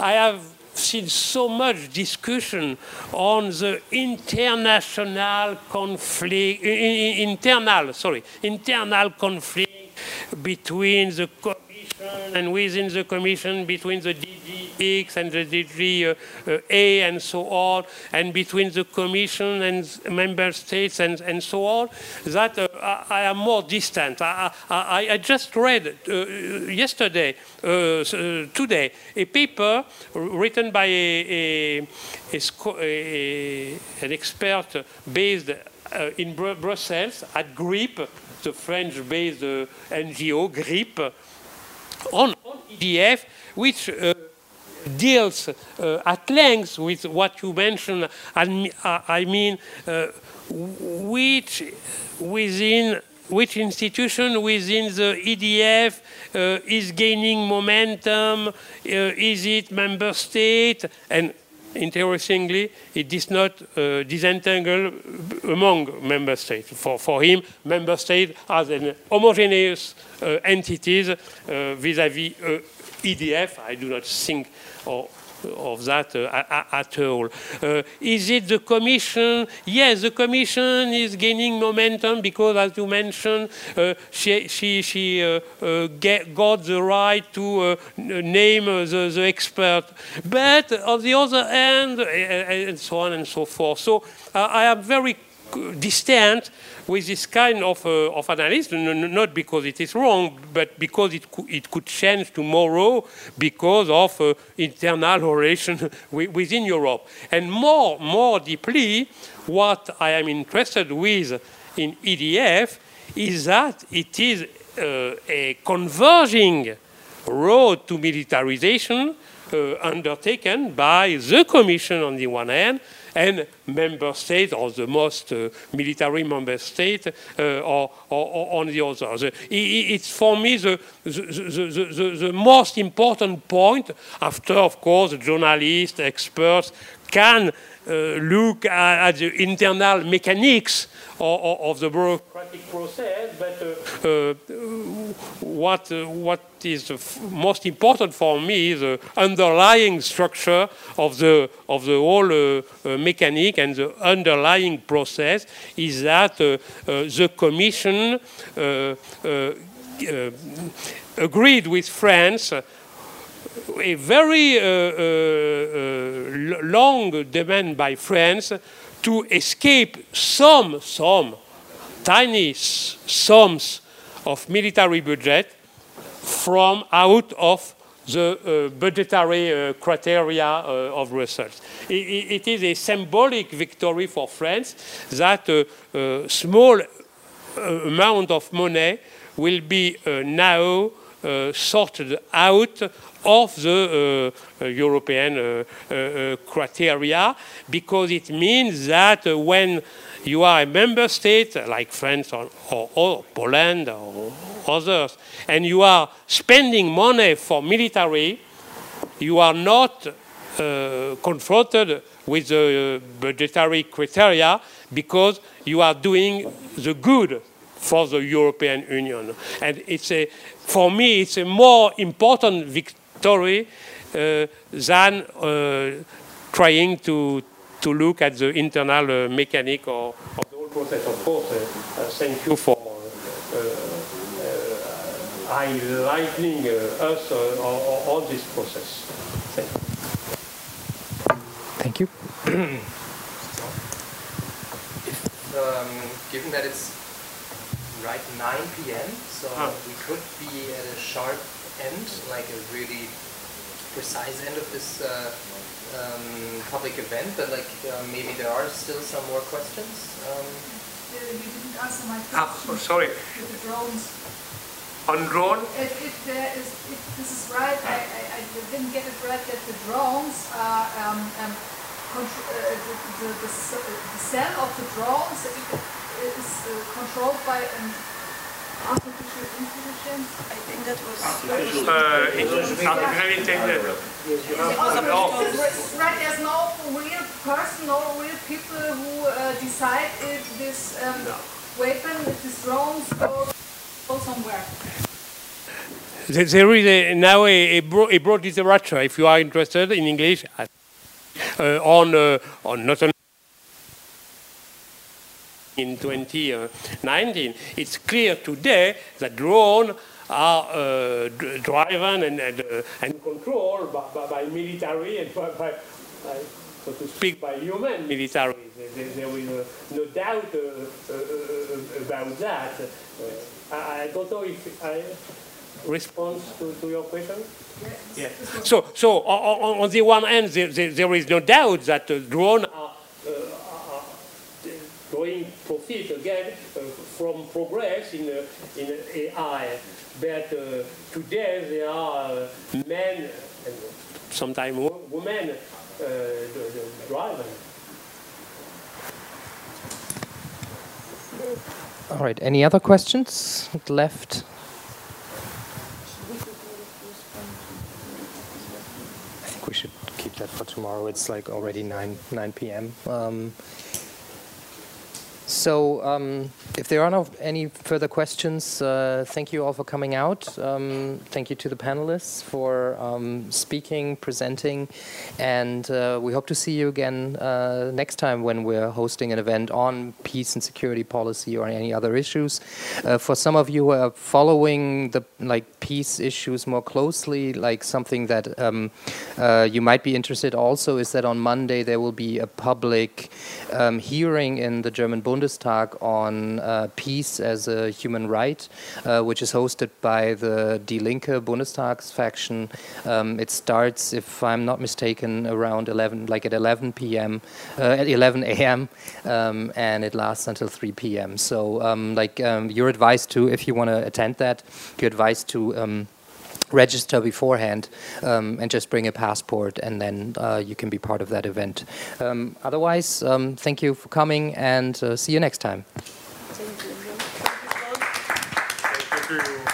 I have seen so much discussion on the international conflict, internal, sorry, internal conflict between the Commission and within the Commission, between the DGX and the DG uh, uh, A and so on, and between the Commission and Member States and, and so on, that uh, I, I, am more distant. I, I, I just read uh, yesterday, uh, uh, today, a paper written by a, a, a an expert based in Br Brussels at GRIP, the French-based uh, NGO, GRIP, on, on EDF, which uh, deals uh, at length with what you mentioned. I, I mean, uh, which within which institution within the EDF uh, is gaining momentum? Uh, is it member state? And interestingly, it does not uh, disentangle among member states. For, for him, member states are an homogeneous uh, entities uh, vis-à-vis uh, -vis, EDF. I do not think or of that uh, at all. Uh, is it the Commission? Yes, the Commission is gaining momentum because, as you mentioned, uh, she, she, she uh, uh, get, got the right to uh, name the, the expert. But on the other hand, and so on and so forth. So I am very distant with this kind of, uh, of analysis, not because it is wrong, but because it, co it could change tomorrow because of uh, internal relation within Europe. And more, more deeply, what I am interested with in EDF is that it is uh, a converging road to militarization uh, undertaken by the Commission on the one hand and member states or the most uh, military member state uh, or, or, or, on the other. The, it's for me the, the, the, most important point after, of course, journalists, experts can Uh, look at, at, the internal mechanics of, of the bureaucratic process, but uh, uh, what, uh, what is most important for me is the underlying structure of the, of the whole uh, uh, mechanic and the underlying process is that the Commission agreed with France a very uh, uh, uh, long demand by France to escape some, some tiny sums of military budget from out of the uh, budgetary uh, criteria uh, of Brussels. It, it is a symbolic victory for France that a small amount of money will be now sorted out of the uh, European uh, uh, criteria because it means that when you are a member state like France or, or, or, Poland or others, and you are spending money for military, you are not uh, confronted with the budgetary criteria because you are doing the good for the European Union. And it's a, for me, it's a more important victory uh, than uh, trying to to look at the internal uh, mechanic of, of, the whole process. Of course, uh, uh, thank you for highlighting us on this process. Thank you. Thank you. um, given that it's right 9 p.m., so ah. we could be at a sharp end, like a really precise end of this uh, um, public event, but like uh, maybe there are still some more questions. Um, you didn't answer my ah, question. Ah, oh, sorry. With the drones. On drone? If, if, there is, if this is right, I, I, I, didn't get it right that the drones are um, um, uh, the, the, the, the, cell of the drones is uh, controlled by an artificial intelligence. I think that was artificial, uh, artificial intelligence. Right, there's no real person, no real people who uh, decide if this um, no. weapon, if this drones go, go somewhere. There is a, now a, a, broad, a broad literature, if you are interested in English, uh, on, uh, on not only in 2019, it's clear today that drones are uh, driven and, and, uh, and controlled by, by, by, military and by, by, so to speak, by human military. There, there is uh, no doubt uh, uh, uh, about that. I, don't know if I respond to, to your question. Yes. Yeah. So, so on, on, the one hand, there, there, there is no doubt that drones are drawing profit again uh, from progress in, uh, in AI. But uh, today there are men and sometimes women driving. All right, any other questions left? I think we should keep that for tomorrow. It's like already 9, 9 p.m. Um, so, um, if there are no any further questions, uh, thank you all for coming out. Um, thank you to the panelists for um, speaking, presenting, and uh, we hope to see you again uh, next time when we're hosting an event on peace and security policy or any other issues. Uh, for some of you who are following the like peace issues more closely, like something that um, uh, you might be interested also is that on Monday there will be a public um, hearing in the German on uh, peace as a human right, uh, which is hosted by the Die Linke Bundestags faction. Um, it starts, if I'm not mistaken, around 11, like at 11 p.m., uh, at 11 a.m., um, and it lasts until 3 p.m. So, um, like, um, you're advised to, if you want to attend that, you're advised to um, register beforehand um, and just bring a passport and then uh, you can be part of that event. Um, otherwise, um, thank you for coming and uh, see you next time. Thank you. Thank you.